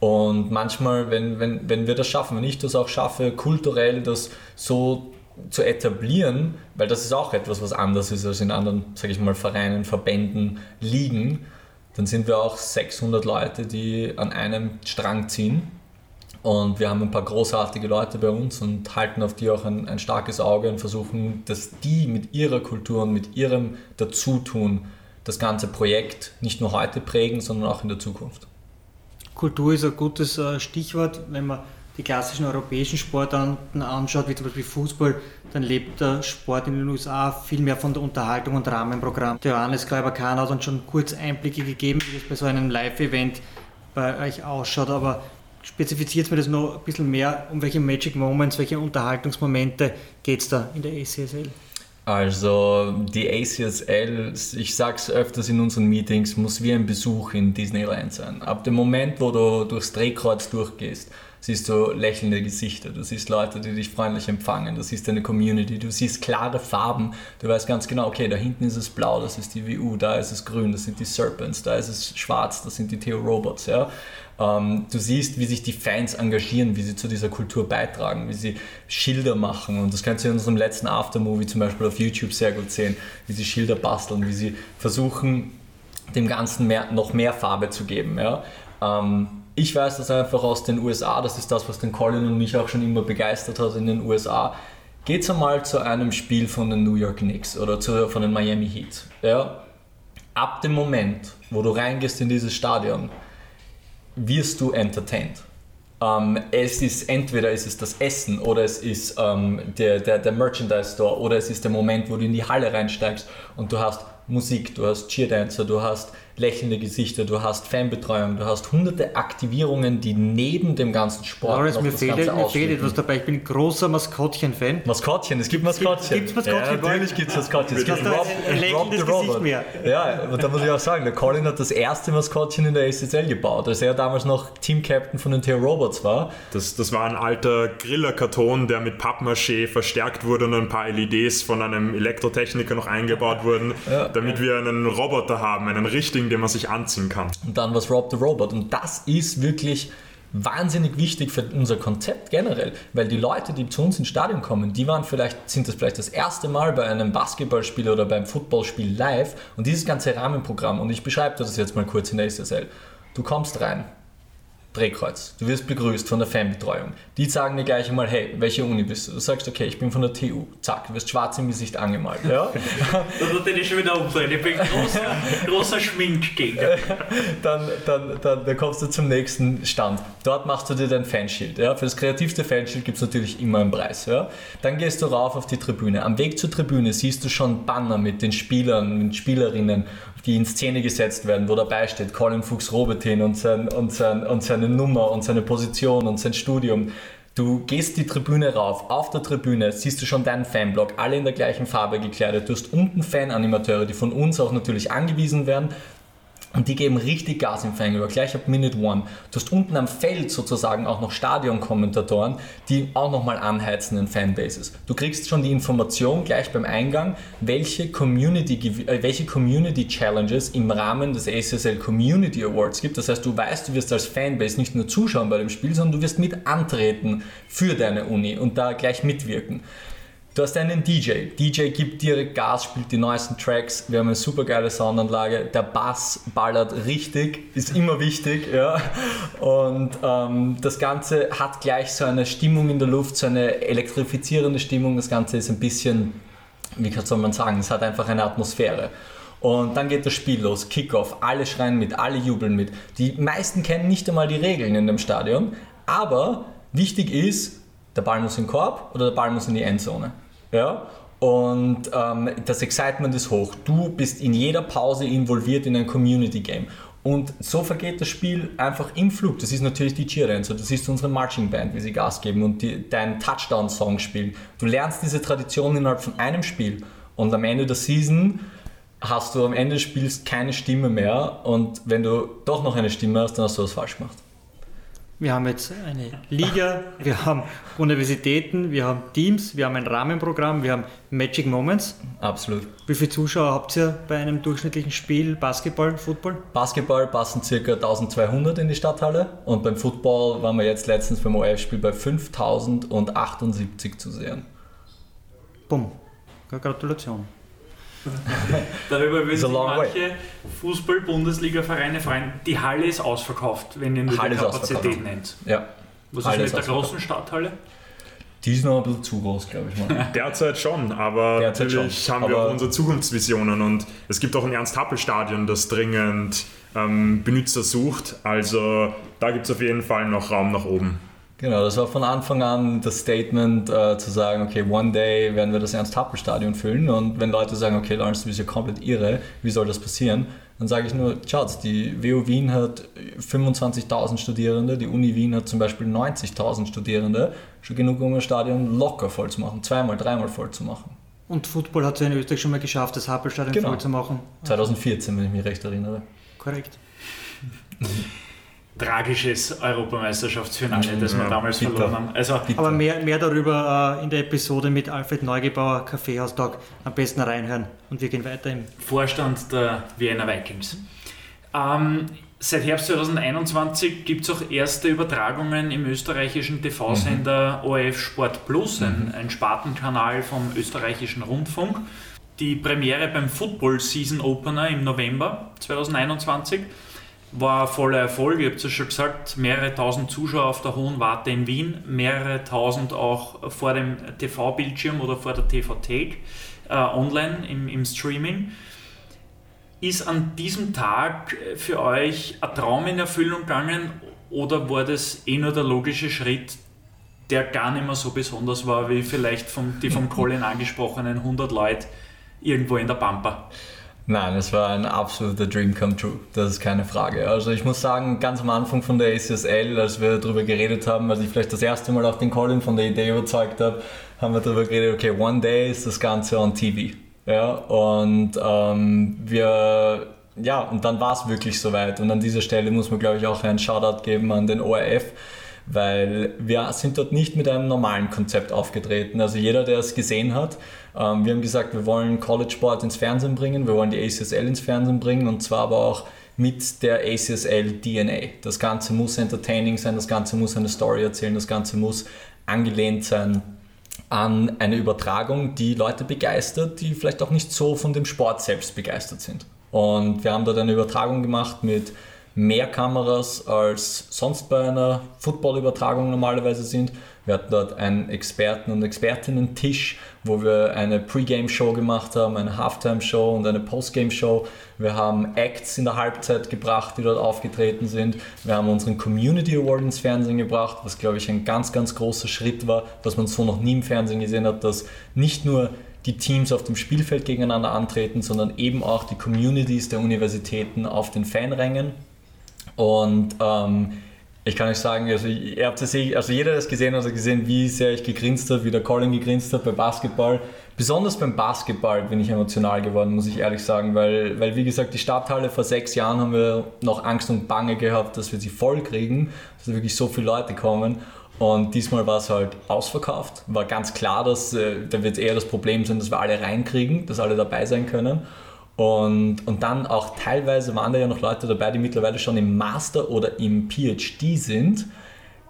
Und manchmal, wenn, wenn, wenn wir das schaffen, wenn ich das auch schaffe, kulturell das so zu etablieren, weil das ist auch etwas, was anders ist als in anderen, sage ich mal, Vereinen, Verbänden, Ligen, dann sind wir auch 600 Leute, die an einem Strang ziehen. Und wir haben ein paar großartige Leute bei uns und halten auf die auch ein, ein starkes Auge und versuchen, dass die mit ihrer Kultur und mit ihrem Dazutun das ganze Projekt nicht nur heute prägen, sondern auch in der Zukunft. Kultur ist ein gutes äh, Stichwort, wenn man die klassischen europäischen Sportarten anschaut, wie zum Beispiel Fußball, dann lebt der Sport in den USA viel mehr von der Unterhaltung und Rahmenprogramm. Der Johannes Kleiber-Kahn hat uns schon kurz Einblicke gegeben, wie das bei so einem Live-Event bei euch ausschaut, aber spezifiziert mir das noch ein bisschen mehr, um welche Magic Moments, welche Unterhaltungsmomente geht es da in der ACSL? Also die ACSL, ich sage es öfters in unseren Meetings, muss wie ein Besuch in Disneyland sein. Ab dem Moment, wo du durchs Drehkreuz durchgehst, siehst du lächelnde Gesichter, du siehst Leute, die dich freundlich empfangen, du siehst eine Community, du siehst klare Farben, du weißt ganz genau, okay, da hinten ist es blau, das ist die WU, da ist es grün, das sind die Serpents, da ist es schwarz, das sind die Theo Robots, ja. Ähm, du siehst, wie sich die Fans engagieren, wie sie zu dieser Kultur beitragen, wie sie Schilder machen und das kannst du in unserem letzten Aftermovie zum Beispiel auf YouTube sehr gut sehen, wie sie Schilder basteln, wie sie versuchen, dem Ganzen mehr, noch mehr Farbe zu geben, ja. Ähm, ich weiß das einfach aus den USA, das ist das, was den Colin und mich auch schon immer begeistert hat in den USA. Geht's einmal zu einem Spiel von den New York Knicks oder zu, von den Miami Heat. Ja? Ab dem Moment, wo du reingehst in dieses Stadion, wirst du entertained. Ähm, es ist entweder es das Essen oder es ist ähm, der, der, der Merchandise Store oder es ist der Moment, wo du in die Halle reinsteigst und du hast Musik, du hast Cheerdancer, du hast lächelnde Gesichter, du hast Fanbetreuung, du hast hunderte Aktivierungen, die neben dem ganzen Sport Lawrence, mir, fehlt, mir fehlt etwas dabei. Ich bin ein großer Maskottchen-Fan. Maskottchen, es gibt Maskottchen. Gibt es Maskottchen? Ja, natürlich gibt es Maskottchen. Es gibt Rob, Rob the Robot. Mehr. Ja, und da muss ich auch sagen, der Colin hat das erste Maskottchen in der SSL gebaut, als er damals noch Team-Captain von den Theo Robots war. Das, das war ein alter Grillerkarton, der mit Pappmaché verstärkt wurde und ein paar LEDs von einem Elektrotechniker noch eingebaut wurden, ja. damit wir einen Roboter haben, einen richtigen den man sich anziehen kann. Und dann was Rob the Robot. Und das ist wirklich wahnsinnig wichtig für unser Konzept generell, weil die Leute, die zu uns ins Stadion kommen, die waren vielleicht, sind das vielleicht das erste Mal bei einem Basketballspiel oder beim Footballspiel live und dieses ganze Rahmenprogramm, und ich beschreibe das jetzt mal kurz in der SSL, du kommst rein, Drehkreuz. Du wirst begrüßt von der Fanbetreuung. Die sagen dir gleich einmal, hey, welche Uni bist du? Du sagst, okay, ich bin von der TU. Zack, du wirst schwarz im Gesicht angemalt. Ja? das wird ich schon wieder umdrehen. Ich bin großer, großer Schminkgegner. dann, dann, dann, dann kommst du zum nächsten Stand. Dort machst du dir dein Fanschild. Ja? Für das kreativste Fanschild gibt es natürlich immer einen Preis. Ja? Dann gehst du rauf auf die Tribüne. Am Weg zur Tribüne siehst du schon Banner mit den Spielern, mit Spielerinnen, die in Szene gesetzt werden, wo dabei steht Colin Fuchs Robertin und, sein, und, sein, und seine Nummer und seine Position und sein Studium. Du gehst die Tribüne rauf, auf der Tribüne siehst du schon deinen Fanblock, alle in der gleichen Farbe gekleidet. Du hast unten Fananimateure, die von uns auch natürlich angewiesen werden, und die geben richtig Gas im Fangeber, gleich ab Minute One. Du hast unten am Feld sozusagen auch noch Stadionkommentatoren, die auch nochmal anheizen in Fanbases. Du kriegst schon die Information gleich beim Eingang, welche Community, äh, welche Community Challenges im Rahmen des ACSL Community Awards gibt. Das heißt, du weißt, du wirst als Fanbase nicht nur zuschauen bei dem Spiel, sondern du wirst mit antreten für deine Uni und da gleich mitwirken. Du hast einen DJ. DJ gibt direkt Gas, spielt die neuesten Tracks. Wir haben eine super geile Soundanlage. Der Bass ballert richtig, ist immer wichtig. Ja. Und ähm, das Ganze hat gleich so eine Stimmung in der Luft, so eine elektrifizierende Stimmung. Das Ganze ist ein bisschen, wie soll man sagen, es hat einfach eine Atmosphäre. Und dann geht das Spiel los, Kickoff, alle schreien mit, alle jubeln mit. Die meisten kennen nicht einmal die Regeln in dem Stadion, aber wichtig ist, der Ball muss in den Korb oder der Ball muss in die Endzone. Ja? Und ähm, das Excitement ist hoch. Du bist in jeder Pause involviert in ein Community Game. Und so vergeht das Spiel einfach im Flug. Das ist natürlich die Cheerdancer, das ist unsere Marching Band, wie sie Gas geben und die, deinen Touchdown-Song spielen. Du lernst diese Tradition innerhalb von einem Spiel. Und am Ende der Season hast du am Ende des Spiels keine Stimme mehr. Und wenn du doch noch eine Stimme hast, dann hast du was falsch gemacht. Wir haben jetzt eine Liga, wir haben Universitäten, wir haben Teams, wir haben ein Rahmenprogramm, wir haben Magic Moments. Absolut. Wie viele Zuschauer habt ihr bei einem durchschnittlichen Spiel Basketball, Football? Basketball passen ca. 1200 in die Stadthalle und beim Football waren wir jetzt letztens beim OF-Spiel bei 5078 zu sehen. Bumm. Gratulation. Darüber würden sich manche Fußball-Bundesliga-Vereine freuen. Die Halle ist ausverkauft, wenn ihr nur Halle die Kapazität nennt. Ja. Was Halle ist mit der großen Stadthalle? Die ist noch ein bisschen zu groß, glaube ich mal. Derzeit schon, aber Derzeit natürlich schon. haben aber wir auch unsere Zukunftsvisionen und es gibt auch ein Ernst-Happel-Stadion, das dringend ähm, Benutzer sucht. Also da gibt es auf jeden Fall noch Raum nach oben. Genau, das war von Anfang an das Statement äh, zu sagen, okay, one day werden wir das Ernst-Happel-Stadion füllen und wenn Leute sagen, okay, Lawrence, du bist ja komplett irre, wie soll das passieren? Dann sage ich nur, schaut, die WU Wien hat 25.000 Studierende, die Uni Wien hat zum Beispiel 90.000 Studierende, schon genug, um ein Stadion locker voll zu machen, zweimal, dreimal voll zu machen. Und Football hat es ja in Österreich schon mal geschafft, das Happelstadion genau. voll zu machen. 2014, wenn ich mich recht erinnere. Korrekt. tragisches Europameisterschaftsfinale, das wir Ja, damals bitter. verloren haben. Also Aber mehr, mehr darüber äh, in der Episode mit Alfred Neugebauer, Kaffeehaustag, am besten reinhören. Und wir gehen weiter im Vorstand der Vienna Vikings. Ähm, seit Herbst 2021 gibt es auch erste Übertragungen im österreichischen TV-Sender ORF Sport Plus, ein, ein Spartenkanal vom österreichischen Rundfunk. Die Premiere beim Football Season Opener im November 2021 war voller Erfolg. Ihr habt es ja schon gesagt, mehrere tausend Zuschauer auf der Hohen Warte in Wien, mehrere tausend auch vor dem TV-Bildschirm oder vor der TV-Take äh, online im, im Streaming. Ist an diesem Tag für euch ein Traum in Erfüllung gegangen oder war das eh nur der logische Schritt, der gar nicht mehr so besonders war, wie vielleicht vom, die vom Colin angesprochenen 100 Leute irgendwo in der Pampa? Nein, es war ein absoluter Dream come true, das ist keine Frage. Also ich muss sagen, ganz am Anfang von der ACSL, als wir darüber geredet haben, als ich vielleicht das erste Mal auch den Colin von der Idee überzeugt habe, haben wir darüber geredet, okay, one day ist das Ganze on TV. Ja, und ähm, wir, ja, und dann war es wirklich soweit. Und an dieser Stelle muss man, glaube ich, auch einen Shoutout geben an den ORF, weil wir sind dort nicht mit einem normalen Konzept aufgetreten. Also jeder, der es gesehen hat, ähm, wir haben gesagt, wir wollen College Sport ins Fernsehen bringen, wir wollen die ACSL ins Fernsehen bringen und zwar aber auch mit der ACSL DNA. Das Ganze muss entertaining sein, das Ganze muss eine Story erzählen, das Ganze muss angelehnt sein an eine Übertragung, die Leute begeistert, die vielleicht auch nicht so von dem Sport selbst begeistert sind. Und wir haben dort eine Übertragung gemacht mit mehr Kameras als sonst bei einer Football-Übertragung normalerweise sind. Wir hatten dort einen Experten- und Expertinnen-Tisch, wo wir eine Pre-Game-Show gemacht haben, eine Halftime-Show und eine Post-Game-Show. Wir haben Acts in der Halbzeit gebracht, die dort aufgetreten sind. Wir haben unseren Community Award ins Fernsehen gebracht, was glaube ich ein ganz, ganz großer Schritt war, was man so noch nie im Fernsehen gesehen hat, dass nicht nur die Teams auf dem Spielfeld gegeneinander antreten, sondern eben auch die Communities der Universitäten auf den Fanrängen. Und ähm, ich kann euch sagen, also, ihr habt das, eh- also jeder, der es gesehen hat, hat gesehen, wie sehr ich gegrinst habe, wie der Colin gegrinst hat bei Basketball. Besonders beim Basketball bin ich emotional geworden, muss ich ehrlich sagen, weil, weil wie gesagt, die Stadthalle vor sechs Jahren haben wir noch Angst und Bange gehabt, dass wir sie voll kriegen, dass wirklich so viele Leute kommen. Und diesmal war es halt ausverkauft. War ganz klar, dass äh, da wird eher das Problem sein, dass wir alle reinkriegen, dass alle dabei sein können. Und, und dann auch teilweise waren da ja noch Leute dabei, die mittlerweile schon im Master oder im PhD sind,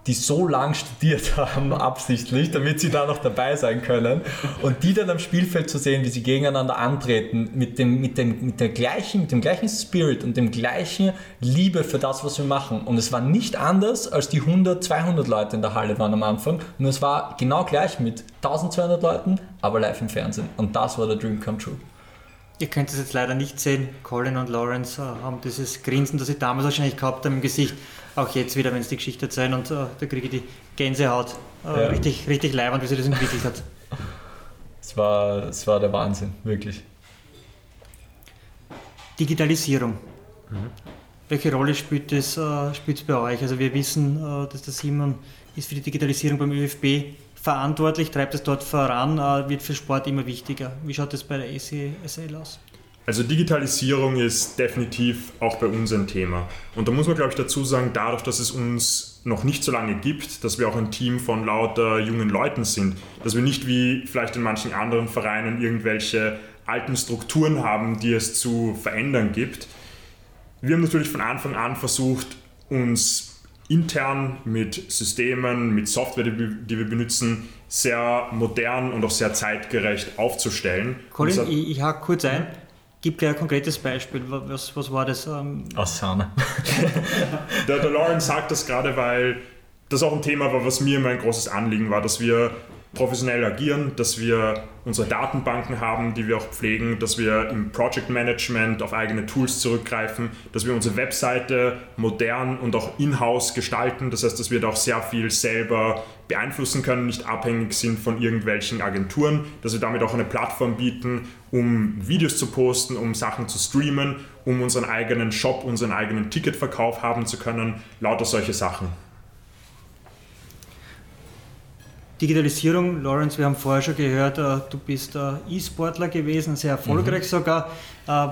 die so lang studiert haben, absichtlich, damit sie da noch dabei sein können. Und die dann am Spielfeld zu sehen, wie sie gegeneinander antreten, mit dem, mit dem, mit der gleichen, mit dem gleichen Spirit und dem gleichen Liebe für das, was wir machen. Und es war nicht anders, als die 100, 200 Leute in der Halle waren am Anfang. Nur es war genau gleich mit 1200 Leuten, aber live im Fernsehen. Und das war der Dream come true. Ihr könnt es jetzt leider nicht sehen. Colin und Lawrence äh, haben dieses Grinsen, das sie damals wahrscheinlich gehabt haben im Gesicht. Auch jetzt wieder, wenn es die Geschichte erzählen und äh, da kriege ich die Gänsehaut. Äh, Ja. Richtig, richtig leibend, wie sie das entwickelt hat. Es war, es war der Wahnsinn, wirklich. Digitalisierung. Welche Rolle spielt es äh, spielt's bei euch? Also wir wissen, äh, dass der Simon ist für die Digitalisierung beim ÖFB verantwortlich, treibt es dort voran, äh, wird für Sport immer wichtiger. Wie schaut es bei der ACSL aus? Also Digitalisierung ist definitiv auch bei uns ein Thema. Und da muss man, glaube ich, dazu sagen, dadurch, dass es uns noch nicht so lange gibt, dass wir auch ein Team von lauter jungen Leuten sind, dass wir nicht wie vielleicht in manchen anderen Vereinen irgendwelche alten Strukturen haben, die es zu verändern gibt. Wir haben natürlich von Anfang an versucht, uns intern mit Systemen, mit Software, die wir- die wir benutzen, sehr modern und auch sehr zeitgerecht aufzustellen. Colin, hat- ich, ich hake kurz ein. Gib gleich ein konkretes Beispiel. Was, was war das? Ähm, Asana. Der, der Lawrence sagt das gerade, weil das auch ein Thema war, was mir immer ein großes Anliegen war, dass wir professionell agieren, dass wir unsere Datenbanken haben, die wir auch pflegen, dass wir im Project Management auf eigene Tools zurückgreifen, dass wir unsere Webseite modern und auch in-house gestalten. Das heißt, dass wir da auch sehr viel selber beeinflussen können, nicht abhängig sind von irgendwelchen Agenturen, dass wir damit auch eine Plattform bieten, um Videos zu posten, um Sachen zu streamen, um unseren eigenen Shop, unseren eigenen Ticketverkauf haben zu können, lauter solche Sachen. Digitalisierung, Lawrence, wir haben vorher schon gehört, äh, du bist äh, E-Sportler gewesen, sehr erfolgreich sogar. Ähm,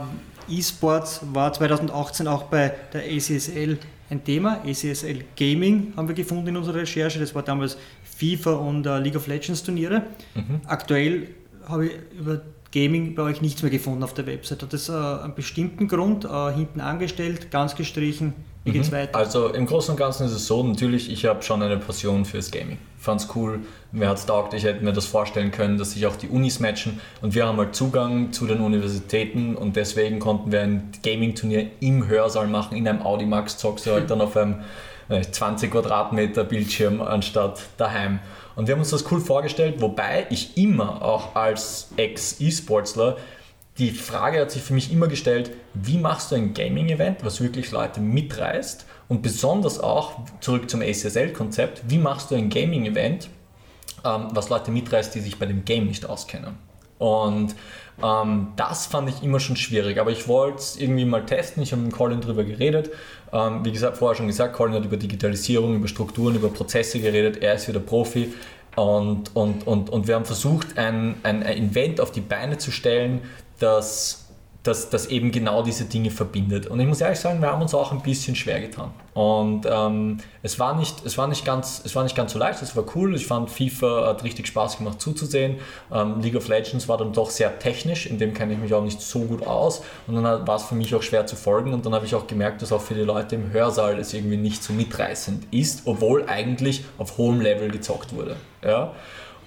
E-Sports war 2018 auch bei der ACSL ein Thema. ACSL Gaming haben wir gefunden in unserer Recherche. Das war damals FIFA und äh, League of Legends Turniere. Mhm. Aktuell habe ich über Gaming bei euch nichts mehr gefunden auf der Website. Hat das äh, einen bestimmten Grund? Äh, hinten angestellt, ganz gestrichen? Wie geht's mhm. weiter? Also im Großen und Ganzen ist es so, natürlich, ich habe schon eine Passion fürs Gaming. Fand es cool, mir hat es taugt, ich hätte mir das vorstellen können, dass sich auch die Unis matchen und wir haben halt Zugang zu den Universitäten und deswegen konnten wir ein Gaming-Turnier im Hörsaal machen, in einem Audimax zockst du halt dann auf einem 20 Quadratmeter Bildschirm anstatt daheim. Und wir haben uns das cool vorgestellt, wobei ich immer auch als Ex-E-Sportsler die Frage hat sich für mich immer gestellt, wie machst du ein Gaming-Event, was wirklich Leute mitreißt und besonders auch, zurück zum ACSL-Konzept, wie machst du ein Gaming-Event, ähm, was Leute mitreißt, die sich bei dem Game nicht auskennen. Und ähm, das fand ich immer schon schwierig, aber ich wollte es irgendwie mal testen. Ich habe mit Colin darüber geredet. Ähm, wie gesagt, vorher schon gesagt, Colin hat über Digitalisierung, über Strukturen, über Prozesse geredet. Er ist wieder Profi. Und, und, und, und wir haben versucht, ein, ein, ein Event auf die Beine zu stellen, das das, das eben genau diese Dinge verbindet. Und ich muss ehrlich sagen, wir haben uns auch ein bisschen schwer getan. Und ähm, es, war nicht, es, war nicht ganz, es war nicht ganz so leicht, es war cool. Ich fand FIFA hat richtig Spaß gemacht zuzusehen. Ähm, League of Legends war dann doch sehr technisch, in dem kenne ich mich auch nicht so gut aus. Und dann war es für mich auch schwer zu folgen. Und dann habe ich auch gemerkt, dass auch für die Leute im Hörsaal es irgendwie nicht so mitreißend ist, obwohl eigentlich auf hohem Level gezockt wurde. Ja?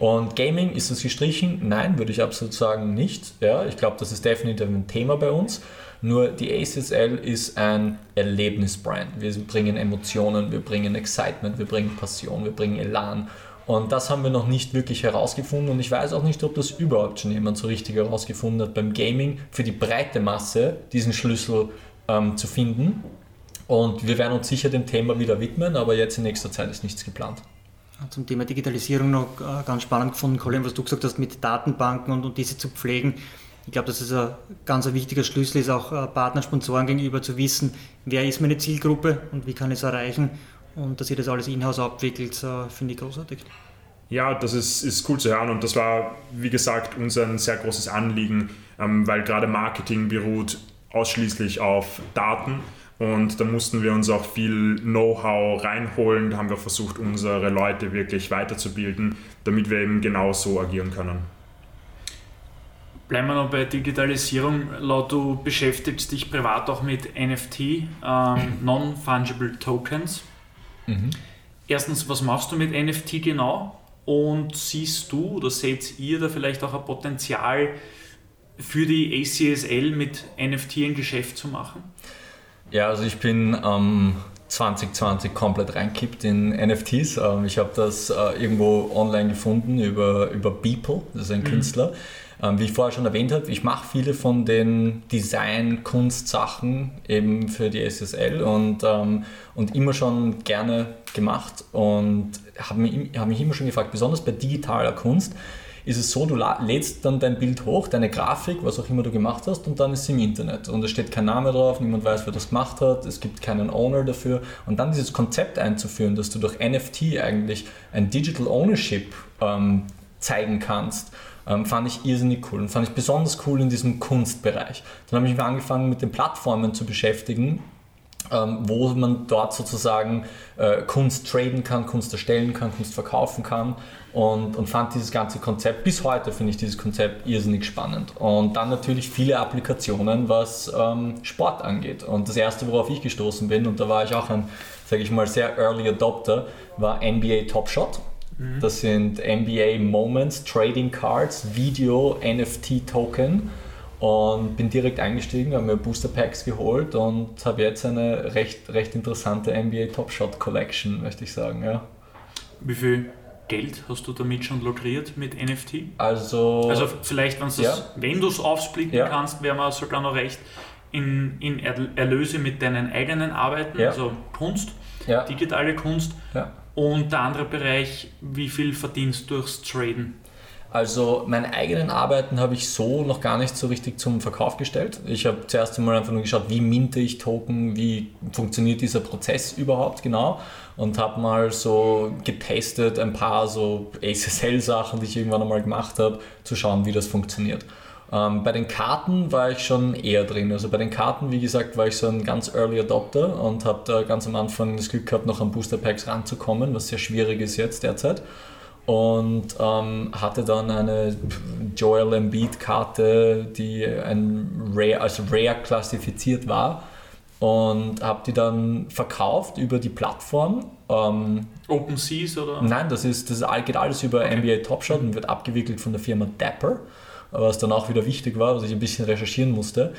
Und Gaming, ist es gestrichen? Nein, würde ich absolut sagen nicht. Ja, ich glaube, das ist definitiv ein Thema bei uns. Nur die ACSL ist ein Erlebnisbrand. Wir bringen Emotionen, wir bringen Excitement, wir bringen Passion, wir bringen Elan. Und das haben wir noch nicht wirklich herausgefunden und ich weiß auch nicht, ob das überhaupt schon jemand so richtig herausgefunden hat, beim Gaming für die breite Masse diesen Schlüssel ähm, zu finden. Und wir werden uns sicher dem Thema wieder widmen, aber jetzt in nächster Zeit ist nichts geplant. Zum Thema Digitalisierung noch äh, ganz spannend gefunden, Colin, was du gesagt hast mit Datenbanken und, und diese zu pflegen. Ich glaube, dass es ein ganz ein wichtiger Schlüssel ist, auch äh, Partner, Sponsoren gegenüber zu wissen, wer ist meine Zielgruppe und wie kann ich es erreichen. Und dass ihr das alles in-house abwickelt, äh, finde ich großartig. Ja, das ist, ist cool zu hören und das war, wie gesagt, uns ein sehr großes Anliegen, ähm, weil gerade Marketing beruht ausschließlich auf Daten und da mussten wir uns auch viel Know-how reinholen. Da haben wir versucht, unsere Leute wirklich weiterzubilden, damit wir eben genau so agieren können. Bleiben wir noch bei Digitalisierung. Laut du beschäftigst dich privat auch mit NFT, ähm, Non-Fungible Tokens. Mhm. Erstens, was machst du mit NFT genau? Und siehst du oder seht ihr da vielleicht auch ein Potenzial für die ACSL mit NFT ein Geschäft zu machen? Ja, also ich bin ähm, 2020 komplett reinkippt in NFTs. Ähm, ich habe das äh, irgendwo online gefunden über, über Beeple, das ist ein mhm. Künstler. Ähm, wie ich vorher schon erwähnt habe, ich mache viele von den Design-Kunst-Sachen eben für die SSL und, ähm, und immer schon gerne gemacht und habe mich, hab mich immer schon gefragt, besonders bei digitaler Kunst, ist es so, du lädst dann dein Bild hoch, deine Grafik, was auch immer du gemacht hast, und dann ist sie im Internet. Und es steht kein Name drauf, niemand weiß, wer das gemacht hat, es gibt keinen Owner dafür. Und dann dieses Konzept einzuführen, dass du durch NFT eigentlich ein Digital Ownership ähm, zeigen kannst, ähm, fand ich irrsinnig cool und fand ich besonders cool in diesem Kunstbereich. Dann habe ich mich angefangen mit den Plattformen zu beschäftigen, ähm, wo man dort sozusagen äh, Kunst traden kann, Kunst erstellen kann, Kunst verkaufen kann und, und fand dieses ganze Konzept, bis heute finde ich dieses Konzept irrsinnig spannend. Und dann natürlich viele Applikationen, was ähm, Sport angeht. Und das erste, worauf ich gestoßen bin, und da war ich auch ein, sage ich mal, sehr Early Adopter, war NBA Top Shot. Mhm. Das sind NBA Moments, Trading Cards, Video, NFT Token und bin direkt eingestiegen, habe mir Booster Packs geholt und habe jetzt eine recht, recht interessante NBA Top Shot Collection, möchte ich sagen. Ja. Wie viel Geld hast du damit schon lukriert mit NFT? Also, also vielleicht, ja. wenn du es aufsplitten ja. kannst, wäre man sogar noch recht in, in Erlöse mit deinen eigenen Arbeiten, ja. also Kunst, digitale Kunst. Und der andere Bereich, wie viel verdienst du durchs Traden? Also meine eigenen Arbeiten habe ich so noch gar nicht so richtig zum Verkauf gestellt. Ich habe zuerst einmal einfach nur geschaut, wie minte ich Token, wie funktioniert dieser Prozess überhaupt genau und habe mal so getestet ein paar so ASSL-Sachen, die ich irgendwann einmal gemacht habe, zu schauen, wie das funktioniert. Ähm, bei den Karten war ich schon eher drin. Also bei den Karten, wie gesagt, war ich so ein ganz Early Adopter und habe da ganz am Anfang das Glück gehabt, noch an Booster Packs ranzukommen, was sehr schwierig ist jetzt derzeit. Und ähm, hatte dann eine Joel Embiid Karte, die ein Rare, als Rare klassifiziert war und habe die dann verkauft über die Plattform. Ähm, Open Seas oder? Nein, das, ist, das geht alles über okay. NBA Top Shot und wird abgewickelt von der Firma Dapper was dann auch wieder wichtig war, was ich ein bisschen recherchieren musste.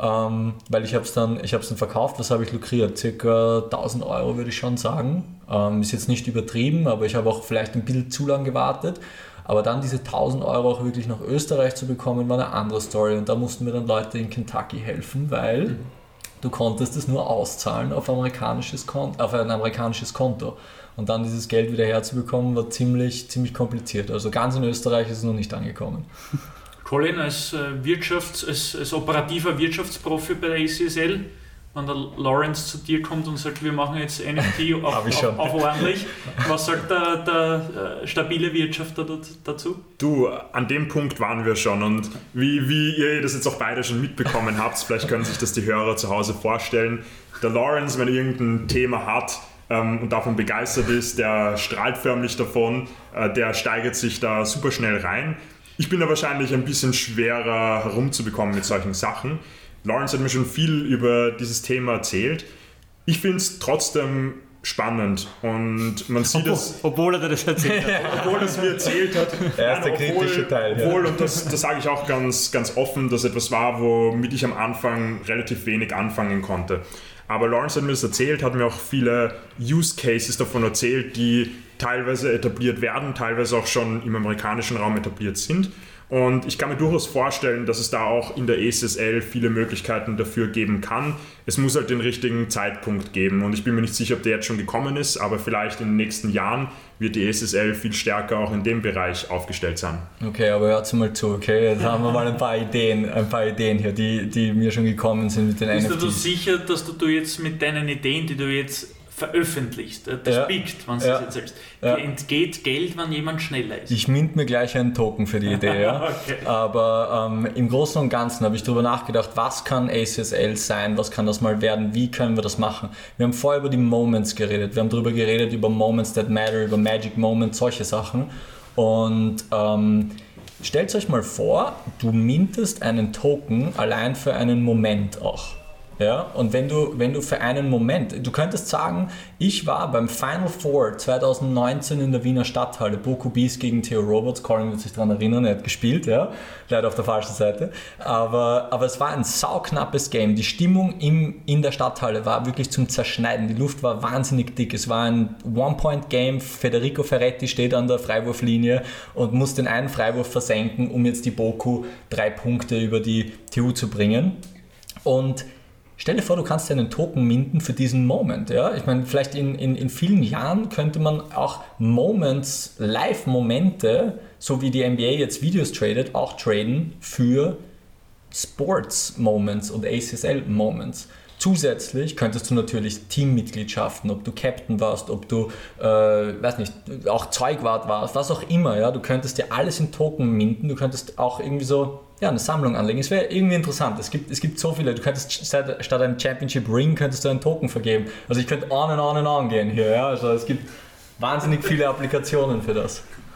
Ähm, weil ich habe es dann, dann verkauft, was habe ich lukriert? Circa 1000 Euro würde ich schon sagen. Ähm, ist jetzt nicht übertrieben, aber ich habe auch vielleicht ein bisschen zu lang gewartet. Aber dann diese 1000 Euro auch wirklich nach Österreich zu bekommen, war eine andere Story. Und da mussten mir dann Leute in Kentucky helfen, weil mhm. du konntest es nur auszahlen auf, amerikanisches Konto, auf ein amerikanisches Konto. Und dann dieses Geld wieder herzubekommen, war ziemlich, ziemlich kompliziert. Also ganz in Österreich ist es noch nicht angekommen. Colin als, äh, Wirtschafts-, als, als operativer Wirtschaftsprofi bei der ACSL, wenn der Lawrence zu dir kommt und sagt, wir machen jetzt NFT auf, auf, auf, ordentlich, was sagt der, der äh, stabile Wirtschafter dazu? Du, an dem Punkt waren wir schon und wie, wie ihr das jetzt auch beide schon mitbekommen habt, vielleicht können sich das die Hörer zu Hause vorstellen, der Lawrence, wenn er irgendein Thema hat, ähm, und davon begeistert ist, der strahlt förmlich davon, äh, der steigert sich da super schnell rein. Ich bin da wahrscheinlich ein bisschen schwerer herumzubekommen mit solchen Sachen. Lawrence hat mir schon viel über dieses Thema erzählt. Ich finde es trotzdem spannend und man sieht es. Obwohl er das erzählt hat. obwohl er es mir erzählt hat. Er ist der obwohl, kritische Teil. Obwohl, und das, das sage ich auch ganz, ganz offen, dass etwas war, womit ich am Anfang relativ wenig anfangen konnte. Aber Lawrence hat mir das erzählt, hat mir auch viele Use Cases davon erzählt, die teilweise etabliert werden, teilweise auch schon im amerikanischen Raum etabliert sind. Und ich kann mir durchaus vorstellen, dass es da auch in der ESSL viele Möglichkeiten dafür geben kann. Es muss halt den richtigen Zeitpunkt geben. Und ich bin mir nicht sicher, ob der jetzt schon gekommen ist, aber vielleicht in den nächsten Jahren wird die ESSL viel stärker auch in dem Bereich aufgestellt sein. Okay, aber hört mal zu, okay? Jetzt haben wir mal ein paar Ideen, ein paar Ideen hier, die, die mir schon gekommen sind mit den Bist NFTs. Bist du sicher, dass du jetzt mit deinen Ideen, die du jetzt veröffentlicht, das ja. biegt, wenn du ja. es erzählst. Ja. Dir entgeht Geld, wenn jemand schneller ist. Ich mint mir gleich einen Token für die Idee, ja. okay. Aber ähm, im Großen und Ganzen habe ich darüber nachgedacht, was kann ACSL sein, was kann das mal werden, wie können wir das machen. Wir haben vorher über die Moments geredet, wir haben darüber geredet, über Moments that matter, über Magic Moments, solche Sachen. Und ähm, stellt euch mal vor, du mintest einen Token allein für einen Moment auch. Ja, und wenn du, wenn du für einen Moment, du könntest sagen, ich war beim Final Four 2019 in der Wiener Stadthalle, Boku Bees gegen Theo Roberts, Colin wird sich daran erinnern, er hat gespielt, ja, leider auf der falschen Seite, aber, aber es war ein sauknappes Game, die Stimmung im, in der Stadthalle war wirklich zum Zerschneiden, die Luft war wahnsinnig dick, es war ein One-Point-Game, Federico Ferretti steht an der Freiwurflinie und muss den einen Freiwurf versenken, um jetzt die Boku drei Punkte über die TU zu bringen. Und Stell dir vor, du kannst einen Token minden für diesen Moment. Ja? Ich meine, vielleicht in, in, in vielen Jahren könnte man auch Moments, Live-Momente, so wie die NBA jetzt Videos tradet, auch traden für Sports-Moments und ACSL-Moments. Zusätzlich könntest du natürlich Teammitgliedschaften, ob du Captain warst, ob du, äh, weiß nicht, auch Zeugwart warst, was auch immer, ja, du könntest dir alles in Token minden, du könntest auch irgendwie so ja, eine Sammlung anlegen. Es wäre irgendwie interessant. Es gibt, es gibt so viele. Du könntest statt, statt einem Championship Ring könntest du einen Token vergeben. Also ich könnte on and on and on gehen hier. Ja? Also es gibt wahnsinnig viele Applikationen für das.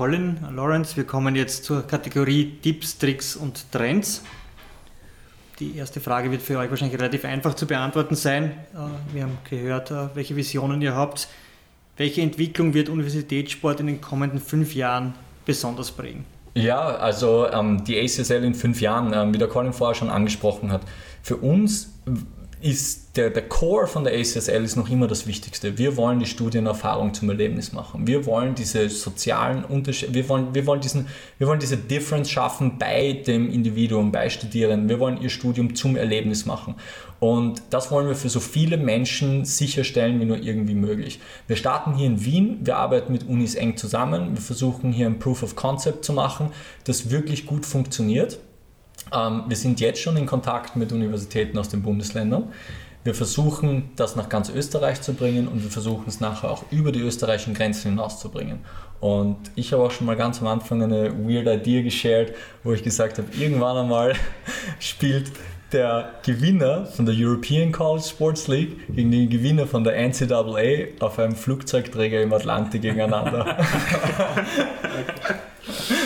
Colin, Lawrence, wir kommen jetzt zur Kategorie Tipps, Tricks und Trends. Die erste Frage wird für euch wahrscheinlich relativ einfach zu beantworten sein. Äh, wir haben gehört, äh, welche Visionen ihr habt. Welche Entwicklung wird Universitätssport in den kommenden fünf Jahren besonders prägen? Ja, also ähm, die ACSL in fünf Jahren, ähm, wie der Colin vorher schon angesprochen hat, für uns ist der, der Core von der ACSL ist noch immer das Wichtigste. Wir wollen die Studienerfahrung zum Erlebnis machen. Wir wollen diese sozialen Unterschiede, wir wollen, wir, wollen wir wollen diese Difference schaffen bei dem Individuum, bei Studierenden. Wir wollen ihr Studium zum Erlebnis machen. Und das wollen wir für so viele Menschen sicherstellen wie nur irgendwie möglich. Wir starten hier in Wien, wir arbeiten mit Unis eng zusammen, wir versuchen hier ein Proof of Concept zu machen, das wirklich gut funktioniert. Ähm, wir sind jetzt schon in Kontakt mit Universitäten aus den Bundesländern. Wir versuchen, das nach ganz Österreich zu bringen und wir versuchen es nachher auch über die österreichischen Grenzen hinaus zu bringen. Und ich habe auch schon mal ganz am Anfang eine weird Idee geshared, wo ich gesagt habe, irgendwann einmal spielt der Gewinner von der European College Sports League gegen den Gewinner von der NCAA auf einem Flugzeugträger im Atlantik gegeneinander.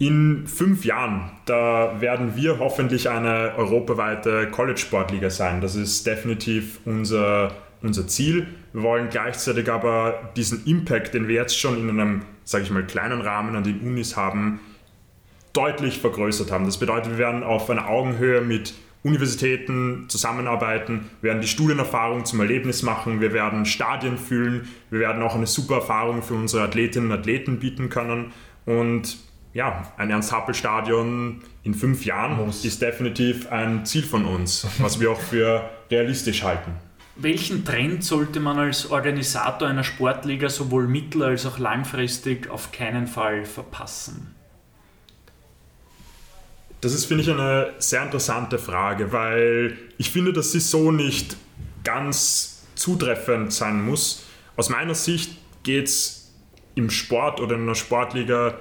In fünf Jahren, da werden wir hoffentlich eine europaweite College-Sportliga sein. Das ist definitiv unser, unser Ziel. Wir wollen gleichzeitig aber diesen Impact, den wir jetzt schon in einem, sage ich mal, kleinen Rahmen an den Unis haben, deutlich vergrößert haben. Das bedeutet, wir werden auf einer Augenhöhe mit Universitäten zusammenarbeiten, wir werden die Studienerfahrung zum Erlebnis machen, wir werden Stadien füllen, wir werden auch eine super Erfahrung für unsere Athletinnen und Athleten bieten können und ja, ein Ernst-Happel-Stadion in fünf Jahren Muss. ist definitiv ein Ziel von uns, was wir auch für realistisch halten. Welchen Trend sollte man als Organisator einer Sportliga sowohl mittel- als auch langfristig auf keinen Fall verpassen? Das ist, finde ich, eine sehr interessante Frage, weil ich finde, dass sie so nicht ganz zutreffend sein muss. Aus meiner Sicht geht es im Sport oder in einer Sportliga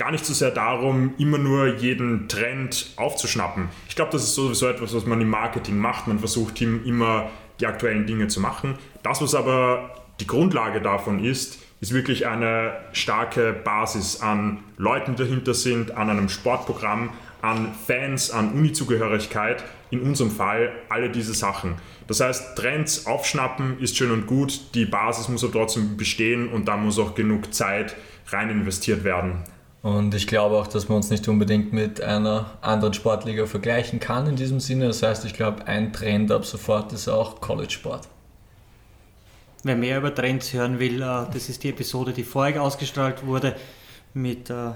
gar nicht so sehr darum, immer nur jeden Trend aufzuschnappen. Ich glaube, das ist sowieso etwas, was man im Marketing macht. Man versucht immer die aktuellen Dinge zu machen. Das, was aber die Grundlage davon ist, ist wirklich eine starke Basis an Leuten, die dahinter sind, an einem Sportprogramm, an Fans, an Uni-Zugehörigkeit, in unserem Fall alle diese Sachen. Das heißt, Trends aufschnappen ist schön und gut, die Basis muss aber trotzdem bestehen und da muss auch genug Zeit rein investiert werden. Und ich glaube auch, dass man uns nicht unbedingt mit einer anderen Sportliga vergleichen kann in diesem Sinne. Das heißt, ich glaube, ein Trend ab sofort ist auch College-Sport. Wer mehr über Trends hören will, äh, das ist die Episode, die vorher ausgestrahlt wurde mit äh,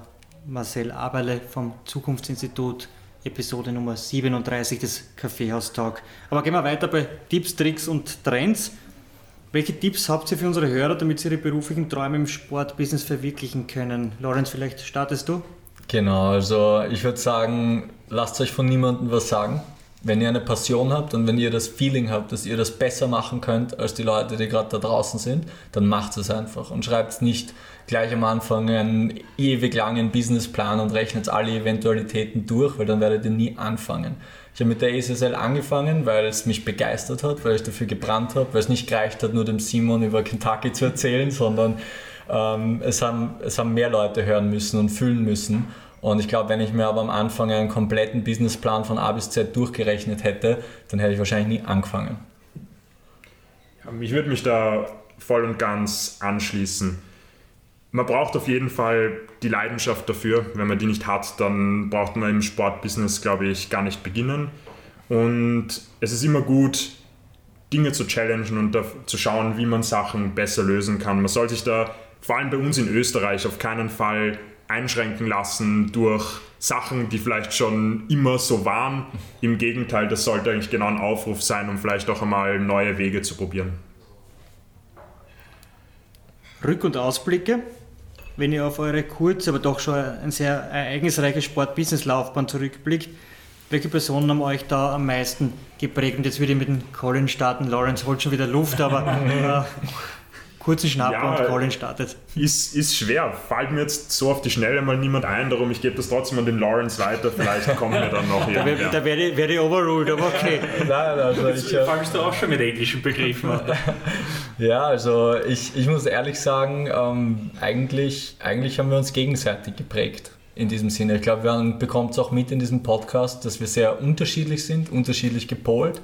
Marcel Aberle vom Zukunftsinstitut, Episode Nummer 37 des Kaffeehaus Talk. Aber gehen wir weiter bei Tipps, Tricks und Trends. Welche Tipps habt ihr für unsere Hörer, damit sie ihre beruflichen Träume im Sportbusiness verwirklichen können? Lorenz, vielleicht startest du? Genau, also ich würde sagen, lasst euch von niemandem was sagen. Wenn ihr eine Passion habt und wenn ihr das Feeling habt, dass ihr das besser machen könnt als die Leute, die gerade da draußen sind, dann macht es einfach und schreibt nicht gleich am Anfang einen ewig langen Businessplan und rechnet alle Eventualitäten durch, weil dann werdet ihr nie anfangen. Ich habe mit der ESSL angefangen, weil es mich begeistert hat, weil ich dafür gebrannt habe, weil es nicht gereicht hat, nur dem Simon über Kentucky zu erzählen, sondern ähm, es, haben, es haben mehr Leute hören müssen und fühlen müssen. Und ich glaube, wenn ich mir aber am Anfang einen kompletten Businessplan von A bis Z durchgerechnet hätte, dann hätte ich wahrscheinlich nie angefangen. Ich würde mich da voll und ganz anschließen. Man braucht auf jeden Fall die Leidenschaft dafür. Wenn man die nicht hat, dann braucht man im Sportbusiness, glaube ich, gar nicht beginnen. Und es ist immer gut, Dinge zu challengen und zu schauen, wie man Sachen besser lösen kann. Man soll sich da, vor allem bei uns in Österreich, auf keinen Fall einschränken lassen durch Sachen, die vielleicht schon immer so waren. Im Gegenteil, das sollte eigentlich genau ein Aufruf sein, um vielleicht auch einmal neue Wege zu probieren. Rück- und Ausblicke wenn ihr auf eure kurze, aber doch schon ein sehr ereignisreiche Sport-Business-Laufbahn zurückblickt, welche Personen haben euch da am meisten geprägt? Und jetzt würde ich mit dem Colin starten. Lawrence holt schon wieder Luft, aber äh, kurzen Schnapper ja, und Colin startet. Ist, ist schwer. Fällt mir jetzt so auf die Schnelle mal niemand ein, darum ich gebe das trotzdem an den Lawrence weiter. Vielleicht kommen wir dann noch hier. Da, da werde ich, werd ich overruled, aber okay. Nein, also ich, äh, fangst du auch schon mit englischen Begriffen an. ja, also ich, ich muss ehrlich sagen, ähm, eigentlich, eigentlich haben wir uns gegenseitig geprägt in diesem Sinne. Ich glaube, man bekommt es auch mit in diesem Podcast, dass wir sehr unterschiedlich sind, unterschiedlich gepolt.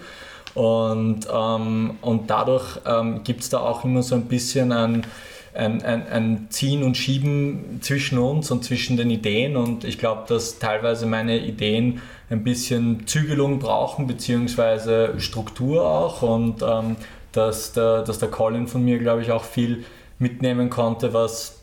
Und, ähm, und dadurch ähm, gibt es da auch immer so ein bisschen ein, ein, ein, ein Ziehen und Schieben zwischen uns und zwischen den Ideen. Und ich glaube, dass teilweise meine Ideen ein bisschen Zügelung brauchen, beziehungsweise Struktur auch. Und ähm, dass, der, dass der Colin von mir, glaube ich, auch viel mitnehmen konnte, was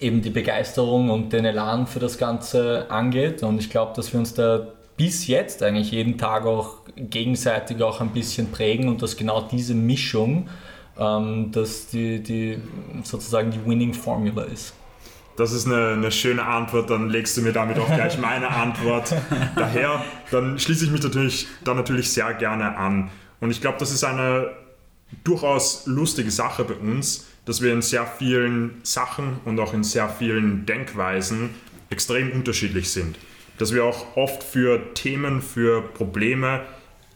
eben die Begeisterung und den Elan für das Ganze angeht. Und ich glaube, dass wir uns da bis jetzt eigentlich jeden Tag auch gegenseitig auch ein bisschen prägen und dass genau diese Mischung ähm, dass die, die sozusagen die Winning Formula ist. Das ist eine, eine, schöne Antwort, dann legst du mir damit auch gleich meine Antwort daher. Dann schließe ich mich natürlich, da natürlich sehr gerne an. Und ich glaube, das ist eine durchaus lustige Sache bei uns, dass wir in sehr vielen Sachen und auch in sehr vielen Denkweisen extrem unterschiedlich sind. Dass wir auch oft für Themen, für Probleme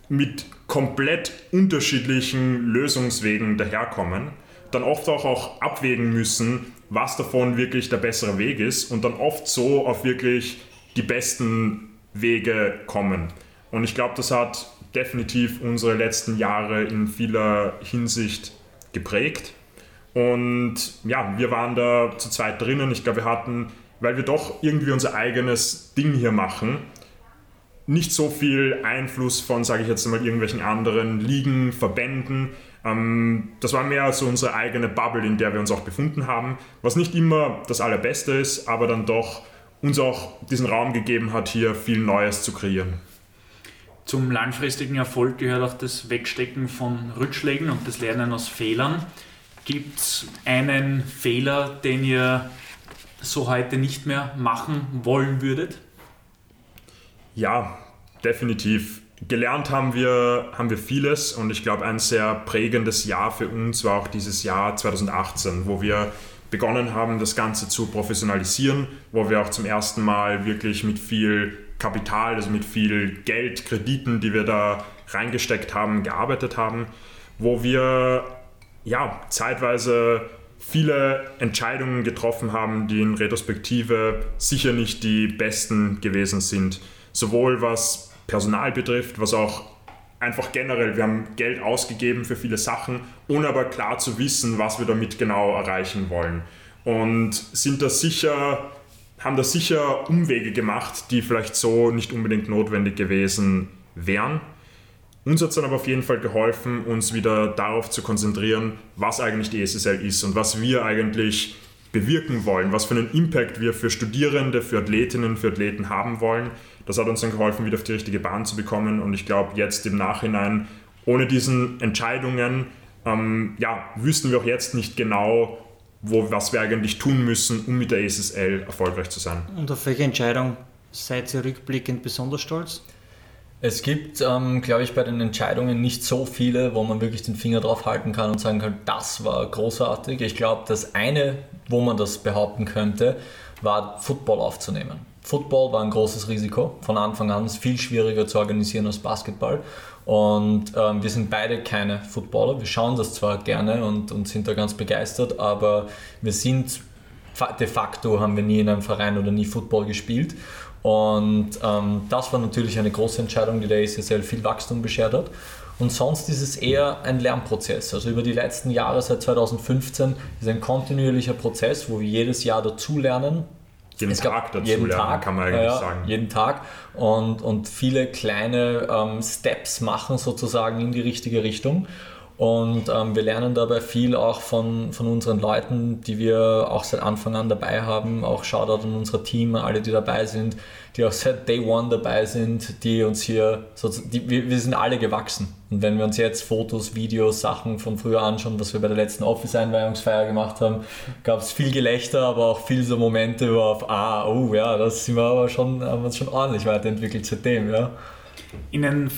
mit komplett unterschiedlichen Lösungswegen daherkommen, dann oft auch, auch abwägen müssen, was davon wirklich der bessere Weg ist und dann oft so auf wirklich die besten Wege kommen. Und ich glaube, das hat definitiv unsere letzten Jahre in vieler Hinsicht geprägt. Und ja, wir waren da zu zweit drinnen. Ich glaube, wir hatten, weil wir doch irgendwie unser eigenes Ding hier machen, nicht so viel Einfluss von, sage ich jetzt mal, irgendwelchen anderen Ligen, Verbänden. Ähm, das war mehr so unsere eigene Bubble, in der wir uns auch befunden haben, was nicht immer das Allerbeste ist, aber dann doch uns auch diesen Raum gegeben hat, hier viel Neues zu kreieren. Zum langfristigen Erfolg gehört auch das Wegstecken von Rückschlägen und das Lernen aus Fehlern. Gibt es einen Fehler, den ihr so heute nicht mehr machen wollen würdet? Ja, definitiv. Gelernt haben wir, haben wir vieles und ich glaube, ein sehr prägendes Jahr für uns war auch dieses Jahr 2018, wo wir begonnen haben, das Ganze zu professionalisieren, wo wir auch zum ersten Mal wirklich mit viel Kapital, also mit viel Geld, Krediten, die wir da reingesteckt haben, gearbeitet haben, wo wir ja zeitweise viele Entscheidungen getroffen haben, die in Retrospektive sicher nicht die besten gewesen sind sowohl was Personal betrifft, was auch einfach generell, wir haben Geld ausgegeben für viele Sachen, ohne aber klar zu wissen, was wir damit genau erreichen wollen. Und sind da sicher, haben da sicher Umwege gemacht, die vielleicht so nicht unbedingt notwendig gewesen wären. Uns hat es dann aber auf jeden Fall geholfen, uns wieder darauf zu konzentrieren, was eigentlich die SSL ist und was wir eigentlich bewirken wollen, was für einen Impact wir für Studierende, für Athletinnen, für Athleten haben wollen. Das hat uns dann geholfen, wieder auf die richtige Bahn zu bekommen. Und ich glaube, jetzt im Nachhinein, ohne diesen Entscheidungen, ähm, ja, wüssten wir auch jetzt nicht genau, wo, was wir eigentlich tun müssen, um mit der SSL erfolgreich zu sein. Und auf welche Entscheidung seid ihr rückblickend besonders stolz? Es gibt, ähm, glaube ich, bei den Entscheidungen nicht so viele, wo man wirklich den Finger drauf halten kann und sagen kann, das war großartig. Ich glaube, das eine, wo man das behaupten könnte, war Football aufzunehmen. Football war ein großes Risiko von Anfang an, ist viel schwieriger zu organisieren als Basketball. Und ähm, wir sind beide keine Footballer. Wir schauen das zwar gerne und, und sind da ganz begeistert, aber wir sind de facto haben wir nie in einem Verein oder nie Football gespielt. Und ähm, das war natürlich eine große Entscheidung, die der ECSL viel Wachstum beschert hat. Und sonst ist es eher ein Lernprozess. Also über die letzten Jahre, seit 2015, ist ein kontinuierlicher Prozess, wo wir jedes Jahr dazulernen. Jeden Tag dazulernen, Tag, kann man eigentlich ja, sagen. Jeden Tag und, und viele kleine ähm, Steps machen sozusagen in die richtige Richtung. Und ähm, wir lernen dabei viel auch von, von unseren Leuten, die wir auch seit Anfang an dabei haben. Auch Shoutout an unser Team, alle, die dabei sind, die auch seit Day One dabei sind, die uns hier, so, die, wir, wir sind alle gewachsen. Und wenn wir uns jetzt Fotos, Videos, Sachen von früher anschauen, was wir bei der letzten Office-Einweihungsfeier gemacht haben, gab es viel Gelächter, aber auch viel so Momente, wo auf, ah, oh ja, das sind wir aber schon, haben wir uns schon ordentlich weiterentwickelt seitdem, ja. In den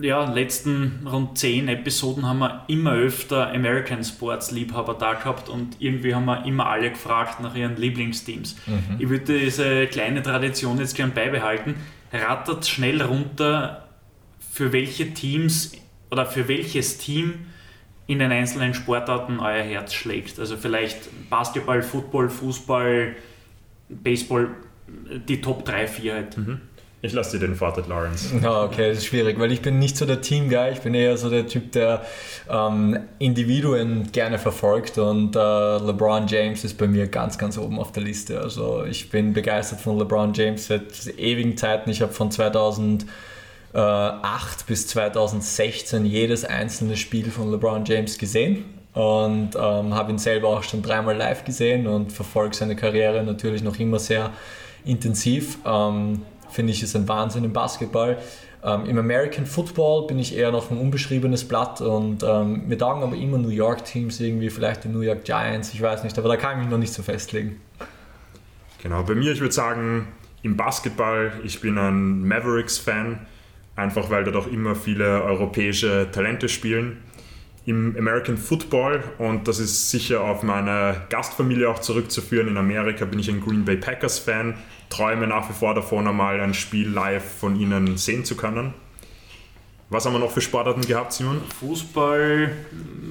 ja, letzten rund zehn Episoden haben wir immer öfter American Sports Liebhaber da gehabt und irgendwie haben wir immer alle gefragt nach ihren Lieblingsteams. Mhm. Ich würde diese kleine Tradition jetzt gern beibehalten. Rattert schnell runter, für welche Teams oder für welches Team in den einzelnen Sportarten euer Herz schlägt. Also vielleicht Basketball, Football, Fußball, Baseball, die Top 3, 4 halt. Mhm. Ich lasse dir den Vortritt, Lawrence. Okay, das ist schwierig, weil ich bin nicht so der Team-Guy, ich bin eher so der Typ, der ähm, Individuen gerne verfolgt und äh, LeBron James ist bei mir ganz, ganz oben auf der Liste. Also ich bin begeistert von LeBron James seit ewigen Zeiten. Ich habe von 2008 bis 2016 jedes einzelne Spiel von LeBron James gesehen und ähm, habe ihn selber auch schon dreimal live gesehen und verfolge seine Karriere natürlich noch immer sehr intensiv. Ähm, finde ich, ist ein Wahnsinn im Basketball. Ähm, Im American Football bin ich eher noch ein unbeschriebenes Blatt und ähm, mir taugen aber immer New York Teams, irgendwie vielleicht die New York Giants, ich weiß nicht, aber da kann ich mich noch nicht so festlegen. Genau, bei mir, ich würde sagen, im Basketball, ich bin ein Mavericks-Fan, einfach weil da doch immer viele europäische Talente spielen. Im American Football, und das ist sicher auf meine Gastfamilie auch zurückzuführen, in Amerika bin ich ein Green Bay Packers-Fan, träume nach wie vor davon, einmal ein Spiel live von ihnen sehen zu können. Was haben wir noch für Sportarten gehabt, Simon? Fußball,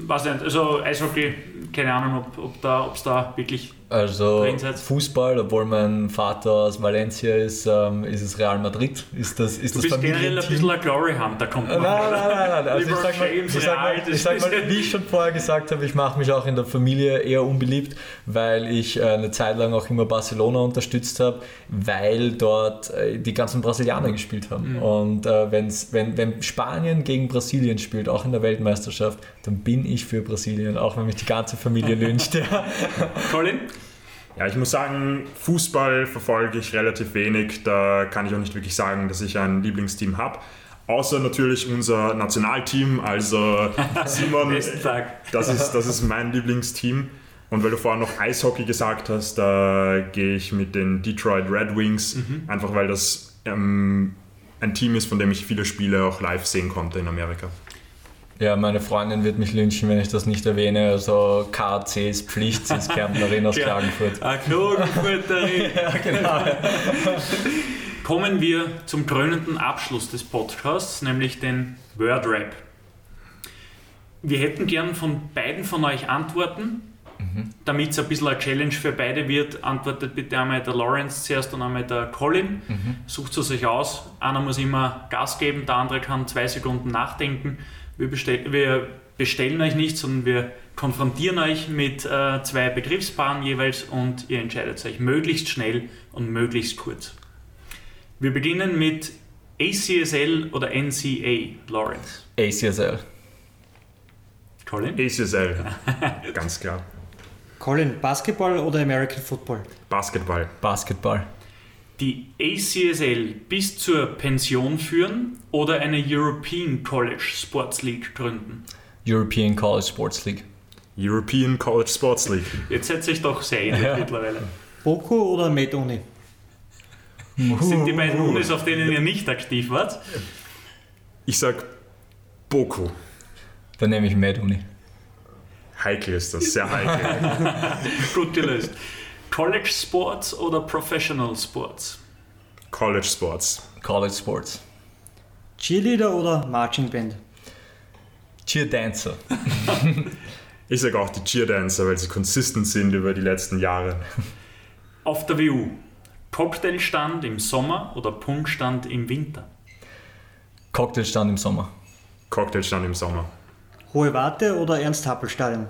weiß nicht, also Eishockey, keine Ahnung, ob, ob da, es da wirklich also Fußball, obwohl mein Vater aus Valencia ist, ähm, ist es Real Madrid. Ist das, ist du das bist generell ein bisschen ein Glory Hunter, kommt man. Nein, nein, nein, nein. Also ich sag, mal, ich, sag mal, ich sag mal, wie ich schon vorher gesagt habe, ich mache mich auch in der Familie eher unbeliebt, weil ich äh, eine Zeit lang auch immer Barcelona unterstützt habe, weil dort äh, die ganzen Brasilianer gespielt haben. Mhm. Und äh, wenn's, wenn, wenn Spanien gegen Brasilien spielt, auch in der Weltmeisterschaft, dann bin ich für Brasilien, auch wenn mich die ganze Familie lyncht. Ja. Colin? Ja, ich muss sagen, Fußball verfolge ich relativ wenig. Da kann ich auch nicht wirklich sagen, dass ich ein Lieblingsteam habe. Außer natürlich unser Nationalteam, also Simon, das ist, das ist mein Lieblingsteam. Und weil du vorhin noch Eishockey gesagt hast, da gehe ich mit den Detroit Red Wings, mhm. einfach weil das ähm, ein Team ist, von dem ich viele Spiele auch live sehen konnte in Amerika. Ja, meine Freundin wird mich lynchen, wenn ich das nicht erwähne. Also KC ist Pflicht, sie ist Kärntnerin aus. Klagenfurt. Ah, Klagenfurterin. ja, genau. Kommen wir zum krönenden Abschluss des Podcasts, nämlich den Word Rap. Wir hätten gern von beiden von euch Antworten. Mhm. Damit es ein bisschen eine Challenge für beide wird, antwortet bitte einmal der Lawrence zuerst und einmal der Colin. Mhm. Sucht es euch aus. Einer muss immer Gas geben, der andere kann zwei Sekunden nachdenken wir, bestell, wir bestellen euch nicht, sondern wir konfrontieren euch mit äh, zwei Begriffspaaren jeweils und ihr entscheidet euch möglichst schnell und möglichst kurz. Wir beginnen mit ACSL oder NCA, Lawrence. ACSL. Colin? ACSL, ganz klar. Colin, Basketball oder American Football? Basketball. Basketball die ACSL bis zur Pension führen oder eine European College Sports League gründen? European College Sports League. European College Sports League. Jetzt setze ich doch sehr ähnlich ja. mittlerweile. Boko oder MedUni? Sind die beiden Unis, auf denen ihr nicht aktiv wart? Ich sag Boko. Dann nehme ich MedUni. Heikel ist das, sehr heikel. Gut gelöst. College Sports oder Professional Sports? College Sports. College Sports. Cheerleader oder Marching Band? Cheerdancer. ich sage auch die Cheerdancer, weil sie konsistent sind über die letzten Jahre. Auf der WU. Cocktailstand im Sommer oder Punktstand im Winter? Cocktailstand im Sommer. Cocktailstand im Sommer. Hohe Warte oder Ernst-Happel-Stadion?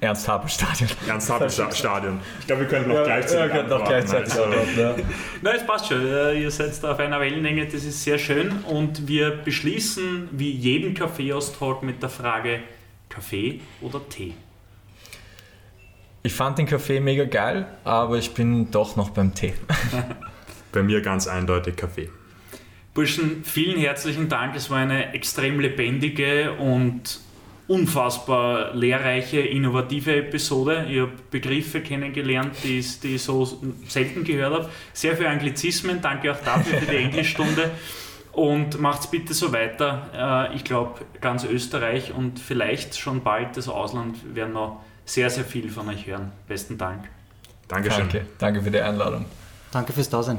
Ernst-Happel-Stadion. Ernst-Happel-Stadion. Ich glaube, wir können noch gleichzeitig ja, wir können noch gleichzeitig also. ja. Nein, es passt schon. Ihr seid auf einer Wellenlänge, das ist sehr schön. Und wir beschließen wie jeden Kaffeeaustrag mit der Frage Kaffee oder Tee? Ich fand den Kaffee mega geil, aber ich bin doch noch beim Tee. Bei mir ganz eindeutig Kaffee. Burschen, vielen herzlichen Dank. Es war eine extrem lebendige und unfassbar lehrreiche, innovative Episode. Ich habe Begriffe kennengelernt, die, die ich so selten gehört habe. Sehr viele Anglizismen, danke auch dafür für die Englischstunde. Und macht's bitte so weiter. Äh, ich glaube, ganz Österreich und vielleicht schon bald das Ausland werden noch sehr, sehr viel von euch hören. Besten Dank. Dankeschön. Danke, danke für die Einladung. Danke fürs Dasein.